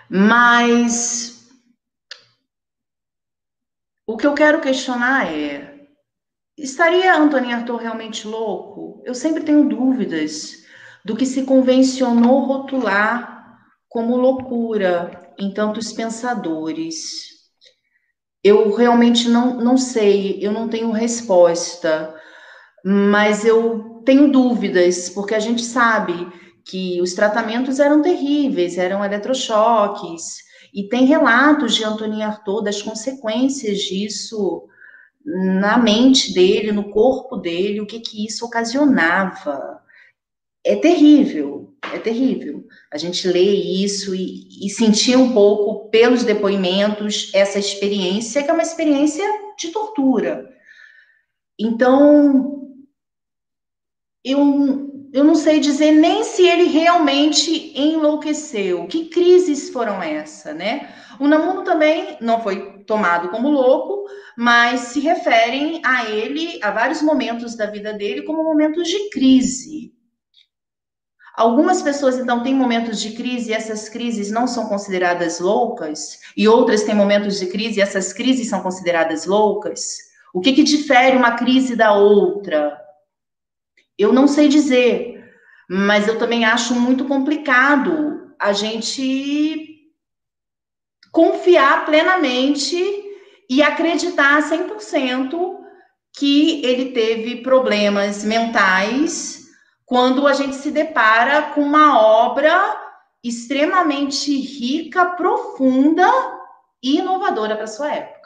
Mas o que eu quero questionar é: estaria Antônio Arthur realmente louco? Eu sempre tenho dúvidas do que se convencionou rotular como loucura em tantos pensadores. Eu realmente não, não sei, eu não tenho resposta, mas eu tenho dúvidas, porque a gente sabe que os tratamentos eram terríveis, eram eletrochoques, e tem relatos de Antônio Artaud das consequências disso na mente dele, no corpo dele, o que que isso ocasionava. É terrível, é terrível. A gente lê isso e, e sentir um pouco pelos depoimentos essa experiência, que é uma experiência de tortura. Então, eu eu não sei dizer nem se ele realmente enlouqueceu. Que crises foram essa, né? O Namuno também não foi tomado como louco, mas se referem a ele, a vários momentos da vida dele, como momentos de crise. Algumas pessoas, então, têm momentos de crise e essas crises não são consideradas loucas, e outras têm momentos de crise e essas crises são consideradas loucas. O que, que difere uma crise da outra? Eu não sei dizer, mas eu também acho muito complicado a gente confiar plenamente e acreditar 100% que ele teve problemas mentais quando a gente se depara com uma obra extremamente rica, profunda e inovadora para sua época.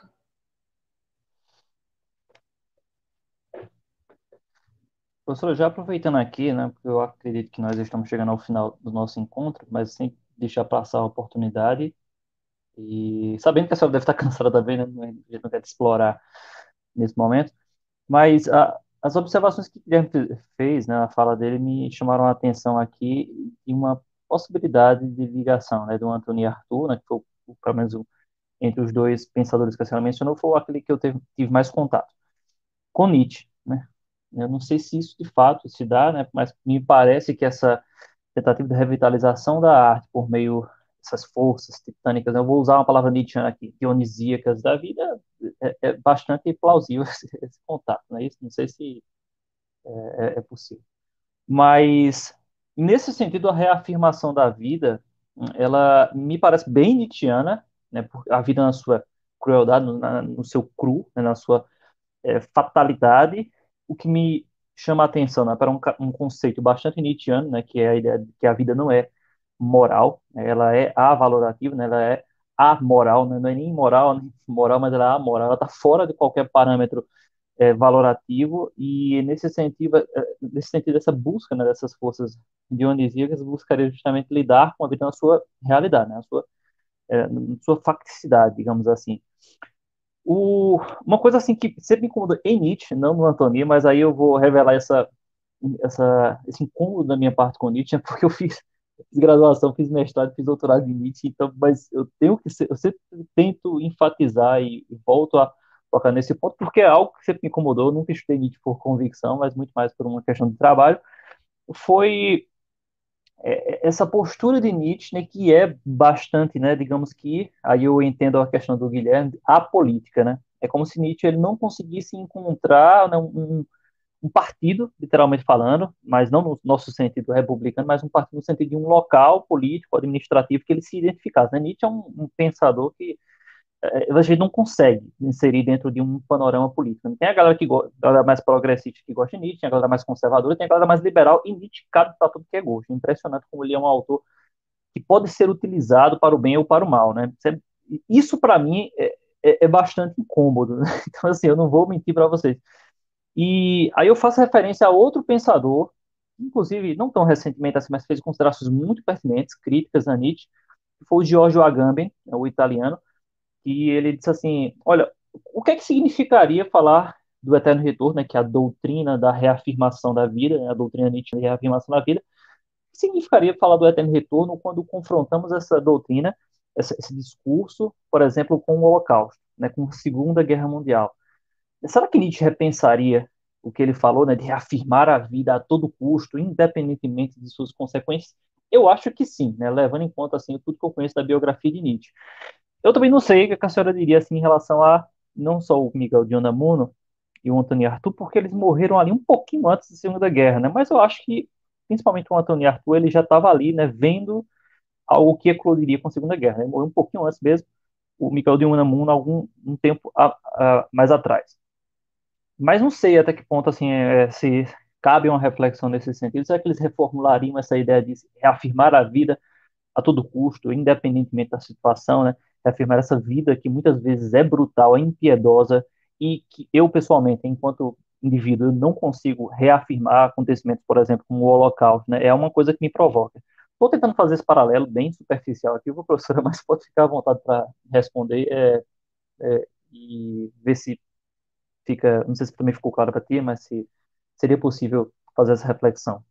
Professora, já aproveitando aqui, né, porque eu acredito que nós estamos chegando ao final do nosso encontro, mas sem deixar passar a oportunidade, e sabendo que a senhora deve estar cansada também, né, a gente não quer te explorar nesse momento, mas a, as observações que o Guilherme fez, né, na fala dele, me chamaram a atenção aqui em uma possibilidade de ligação, né, do Antônio e Arthur, né, que foi, pelo menos, entre os dois pensadores que a senhora mencionou, foi aquele que eu teve, tive mais contato, com Nietzsche, né. Eu não sei se isso de fato se dá, né, mas me parece que essa tentativa de revitalização da arte por meio dessas forças titânicas, né, eu vou usar uma palavra Nietzscheana aqui, dionisíacas da vida, é, é bastante plausível esse, esse contato, né, isso? Não sei se é, é, é possível. Mas, nesse sentido, a reafirmação da vida, ela me parece bem Nietzscheana, né, a vida na sua crueldade, na, no seu cru, né, na sua é, fatalidade, o que me chama a atenção né, para um, um, conceito bastante Nietzscheano, né, que é a ideia de que a vida não é moral, né, ela é avalorativa, né, ela é amoral, né, não é nem moral, nem moral, mas ela é amoral, ela está fora de qualquer parâmetro é, valorativo. E nesse sentido, é, nesse sentido essa busca né, dessas forças dionisíacas buscaria justamente lidar com a vida na sua realidade, né, na sua, é, na sua facticidade, digamos assim. O, uma coisa assim que sempre me incomodou em Nietzsche, não no Antoni, mas aí eu vou revelar essa, essa, esse incômodo da minha parte com Nietzsche, porque eu fiz, fiz graduação, fiz mestrado, fiz doutorado em Nietzsche, então, mas eu tenho que ser, eu sempre tento enfatizar e, e volto a focar nesse ponto, porque é algo que sempre me incomodou, eu nunca estudei Nietzsche por convicção, mas muito mais por uma questão de trabalho, foi essa postura de Nietzsche, né, que é bastante, né, digamos que, aí eu entendo a questão do Guilherme, a política, né, é como se Nietzsche ele não conseguisse encontrar né, um, um, partido, literalmente falando, mas não no nosso sentido republicano, mas um partido no sentido de um local político, administrativo, que ele se identificasse. Né? Nietzsche é um, um pensador que é, a gente não consegue inserir dentro de um panorama político. Tem a galera que gosta, mais progressista que gosta de Nietzsche, tem a galera mais conservadora, tem a galera mais liberal, e Nietzsche cabe para tudo que é gosto. Impressionante como ele é um autor que pode ser utilizado para o bem ou para o mal, né? Isso, para mim, é, é, é, bastante incômodo. Né? Então, assim, eu não vou mentir para vocês. E aí eu faço referência a outro pensador, inclusive, não tão recentemente assim, mas fez considerações muito pertinentes, críticas a Nietzsche, que foi o Giorgio Agamben, né, o italiano, que ele disse assim, olha, o que é que significaria falar do eterno retorno, né, que é a doutrina da reafirmação da vida, né, a doutrina Nietzsche da reafirmação da vida, que significaria falar do eterno retorno quando confrontamos essa doutrina, esse, esse discurso, por exemplo, com o Holocausto, né, com a Segunda Guerra Mundial? Será que Nietzsche repensaria o que ele falou, né, de reafirmar a vida a todo custo, independentemente de suas consequências? Eu acho que sim, né, levando em conta assim tudo que eu conheço da biografia de Nietzsche. Eu também não sei o que a senhora diria assim em relação a não só o Miguel de Unamuno e o Antônio Arthur, porque eles morreram ali um pouquinho antes da Segunda Guerra, né? Mas eu acho que, principalmente o Antônio Arthur, ele já estava ali, né, vendo algo que eclodiria com a Segunda Guerra, né? Morreu um pouquinho antes mesmo, o Miguel de Unamuno algum um tempo a, a, mais atrás. Mas não sei até que ponto assim é, se cabe uma reflexão nesse sentido. Será que eles reformulariam essa ideia de reafirmar a vida a todo custo, independentemente da situação, né? Reafirmar essa vida que muitas vezes é brutal, é impiedosa e que eu pessoalmente, enquanto indivíduo, não consigo reafirmar acontecimentos, por exemplo, como o Holocausto, né? É uma coisa que me provoca. Estou tentando fazer esse paralelo bem superficial aqui, professora, mas pode ficar à vontade para responder é, é, e ver se fica, não sei se também ficou claro para ti, mas se seria possível fazer essa reflexão.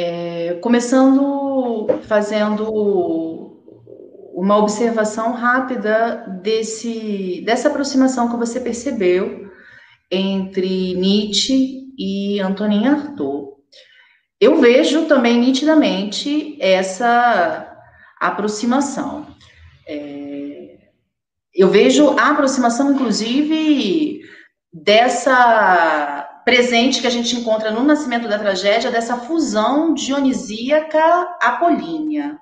É, começando fazendo uma observação rápida desse, dessa aproximação que você percebeu entre Nietzsche e Antonin Artaud. Eu vejo também nitidamente essa aproximação. É, eu vejo a aproximação, inclusive, dessa presente que a gente encontra no Nascimento da Tragédia dessa fusão dionisíaca apolínea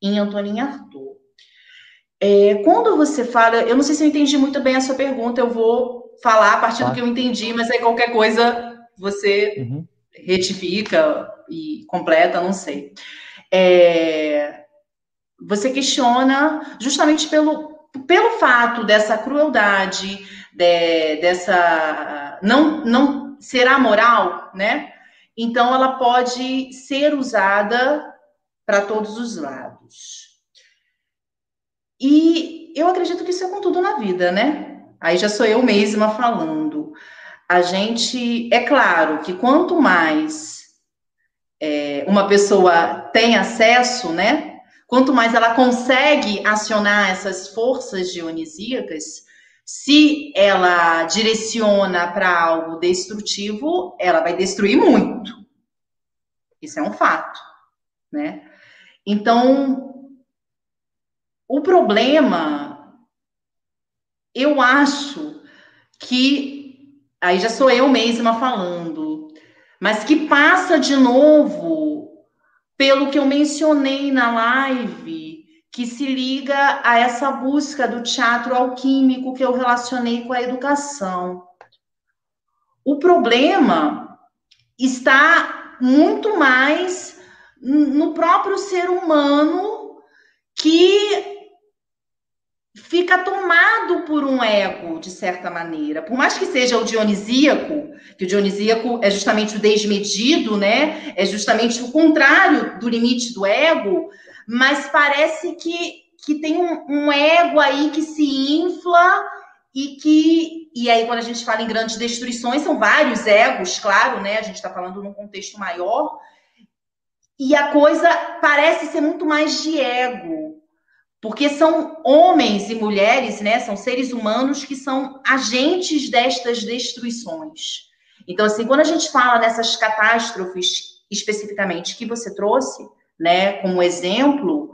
em Antonin Arthur. É, quando você fala, eu não sei se eu entendi muito bem a sua pergunta, eu vou falar a partir tá. do que eu entendi, mas aí qualquer coisa você uhum. retifica e completa, não sei. É, você questiona justamente pelo, pelo fato dessa crueldade, de, dessa não, não ser amoral, né? Então ela pode ser usada para todos os lados. E eu acredito que isso é com tudo na vida, né? Aí já sou eu mesma falando. A gente, é claro que quanto mais é, uma pessoa tem acesso, né? Quanto mais ela consegue acionar essas forças dionisíacas, se ela direciona para algo destrutivo, ela vai destruir muito. Isso é um fato, né? Então, o problema, eu acho que, aí já sou eu mesma falando, mas que passa de novo pelo que eu mencionei na live, que se liga a essa busca do teatro alquímico que eu relacionei com a educação. O problema está muito mais no próprio ser humano que fica tomado por um ego, de certa maneira. Por mais que seja o dionisíaco, que o dionisíaco é justamente o desmedido, né? É justamente o contrário do limite do ego, mas parece que, que tem um, um ego aí que se infla e que e aí quando a gente fala em grandes destruições são vários egos, claro, né? A gente está falando num contexto maior, e a coisa parece ser muito mais de ego, porque são homens e mulheres, né? São seres humanos que são agentes destas destruições. Então, assim, quando a gente fala dessas catástrofes especificamente que você trouxe, né, como exemplo,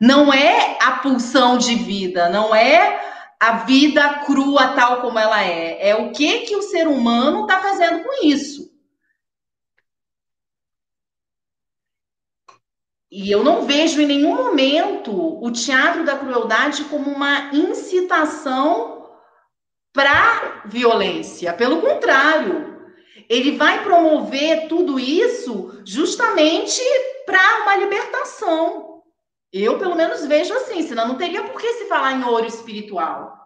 não é a pulsão de vida, não é a vida crua tal como ela é, é o que que o ser humano está fazendo com isso. E eu não vejo em nenhum momento o teatro da crueldade como uma incitação para violência. Pelo contrário, ele vai promover tudo isso justamente para uma libertação. Eu, pelo menos, vejo assim, senão não teria por que se falar em ouro espiritual.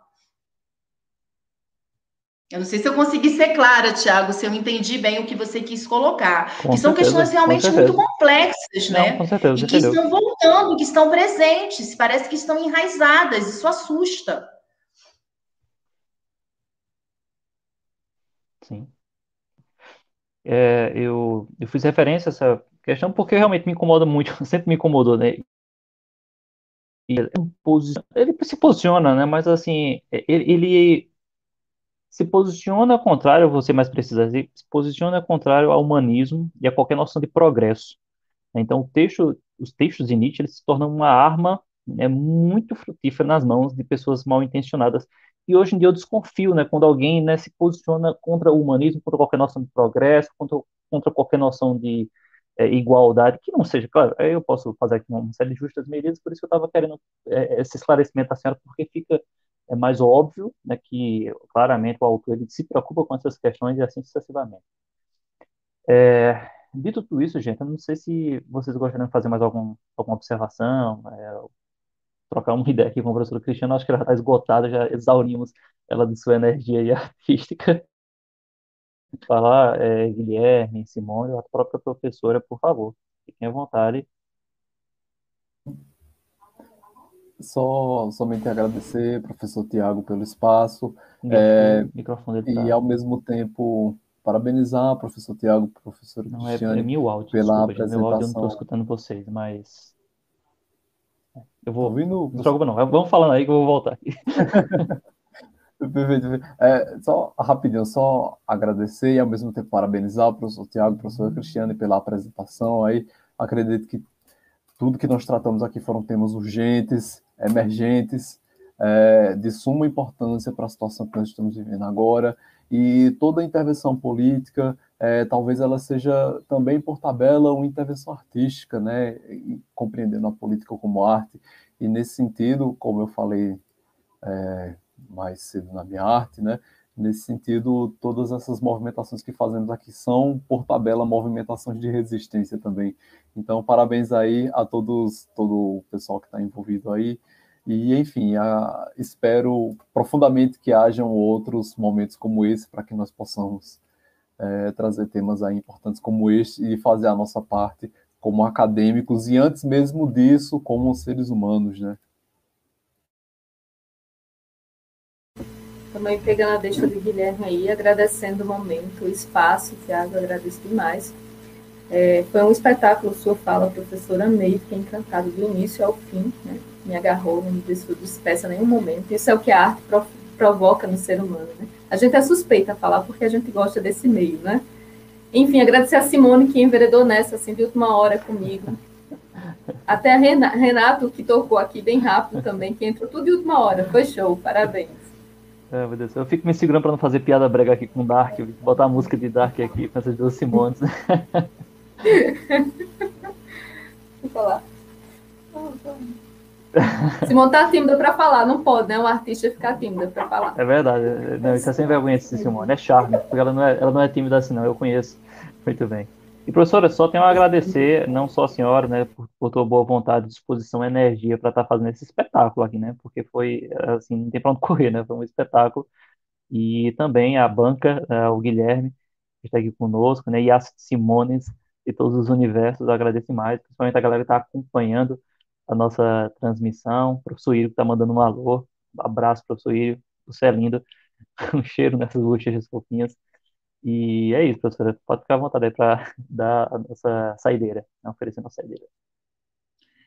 Eu não sei se eu consegui ser clara, Tiago, se eu entendi bem o que você quis colocar. Com que são questões realmente muito complexas, né? Não, com certeza, e que entendeu. estão voltando, que estão presentes, parece que estão enraizadas, isso assusta. Sim. É, eu, eu fiz referência a essa questão porque realmente me incomoda muito, sempre me incomodou, né? Ele, se posiciona, né? Mas assim, ele, ele se posiciona contrário, você mais precisa dizer, se posiciona contrário ao humanismo e a qualquer noção de progresso. Então, o texto, os textos de Nietzsche eles se tornam uma arma né, muito frutífera nas mãos de pessoas mal intencionadas. E hoje em dia eu desconfio, né, quando alguém né, se posiciona contra o humanismo, contra qualquer noção de progresso, contra, contra qualquer noção de é, igualdade, que não seja, claro, eu posso fazer aqui uma série de justas medidas, por isso que eu estava querendo é, esse esclarecimento à senhora, porque fica é mais óbvio né, que claramente o autor ele se preocupa com essas questões e assim sucessivamente. É, dito tudo isso, gente, eu não sei se vocês gostariam de fazer mais algum, alguma observação, é, trocar uma ideia aqui com o professor Cristiano, acho que ela está esgotada, já exaurimos ela de sua energia artística. Falar, é, Guilherme, Simone, a própria professora, por favor, fiquem à vontade Só, somente agradecer, professor Tiago, pelo espaço. É, microfone e, tá... ao mesmo tempo, parabenizar, professor Tiago, professor não, Cristiane, é, é meu áudio, pela desculpa, apresentação. Meu áudio eu não estou escutando vocês, mas... Eu vou... Ouvindo... Não se preocupa não, vamos falando aí que eu vou voltar. Perfeito. É, só rapidinho, só agradecer e ao mesmo tempo parabenizar o professor Tiago, o professor Cristiane pela apresentação aí. Acredito que tudo que nós tratamos aqui foram temas urgentes, emergentes, é, de suma importância para a situação que nós estamos vivendo agora, e toda intervenção política, é, talvez ela seja também, por tabela, uma intervenção artística, né, compreendendo a política como arte, e nesse sentido, como eu falei é, mais cedo na minha arte, né, Nesse sentido, todas essas movimentações que fazemos aqui são, por tabela, movimentações de resistência também. Então, parabéns aí a todos, todo o pessoal que está envolvido aí. E, enfim, a, espero profundamente que hajam outros momentos como esse para que nós possamos é, trazer temas aí importantes como este e fazer a nossa parte como acadêmicos e, antes mesmo disso, como seres humanos, né? Também pegando a deixa do Guilherme aí, agradecendo o momento, o espaço, Tiago, agradeço demais. É, foi um espetáculo, sua fala, professora May, fiquei encantado do início ao fim, né? me agarrou, não me despeça em nenhum momento. Isso é o que a arte provoca no ser humano. Né? A gente é suspeita a falar porque a gente gosta desse meio, né? Enfim, agradecer a Simone que enveredou nessa, assim, de última hora comigo. Até a Renato, que tocou aqui bem rápido também, que entrou tudo de última hora. Foi show, parabéns. É, meu Deus, eu fico me segurando para não fazer piada brega aqui com Dark, botar a música de Dark aqui com essas duas Simones. Vou falar. Simone tá tímida para falar, não pode, né? Um artista ficar tímida para falar. É verdade, não, isso é sem vergonha de Simone, é charme, porque ela não é, ela não é tímida assim, não, eu conheço muito bem. E professora, só tenho a agradecer, não só a senhora, né, por, por tua boa vontade, disposição energia para estar tá fazendo esse espetáculo aqui, né, porque foi, assim, não tem para onde correr, né, foi um espetáculo. E também a banca, uh, o Guilherme, que está aqui conosco, né, e as Simones de todos os universos, agradeço mais, principalmente a galera que está acompanhando a nossa transmissão, o professor Írio que está mandando um alô, um abraço, professor Írio, você é lindo, um cheiro nessas bochechas fofinhas. E é isso, professora. Pode ficar à vontade aí para dar a nossa saideira, né, oferecer a nossa saideira.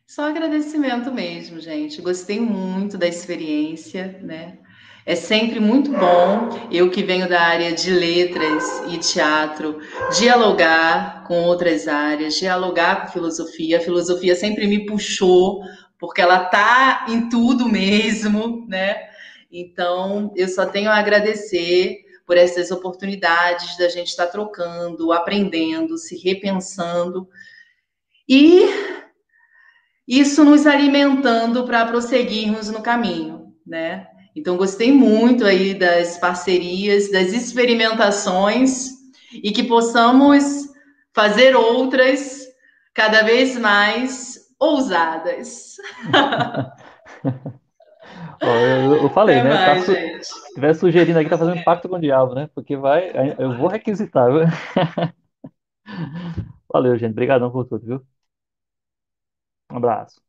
Só agradecimento mesmo, gente. Gostei muito da experiência, né? É sempre muito bom, eu que venho da área de letras e teatro, dialogar com outras áreas, dialogar com filosofia. A filosofia sempre me puxou, porque ela tá em tudo mesmo, né? Então, eu só tenho a agradecer por essas oportunidades da gente estar trocando, aprendendo, se repensando e isso nos alimentando para prosseguirmos no caminho, né? Então gostei muito aí das parcerias, das experimentações e que possamos fazer outras cada vez mais ousadas. eu, eu, falei, né? Mais, tá se tiver sugerindo aqui, tá fazendo pacto com o diabo, né? Porque vai, eu vou requisitar, viu? Valeu, gente. Obrigadão por tudo, viu? Um abraço.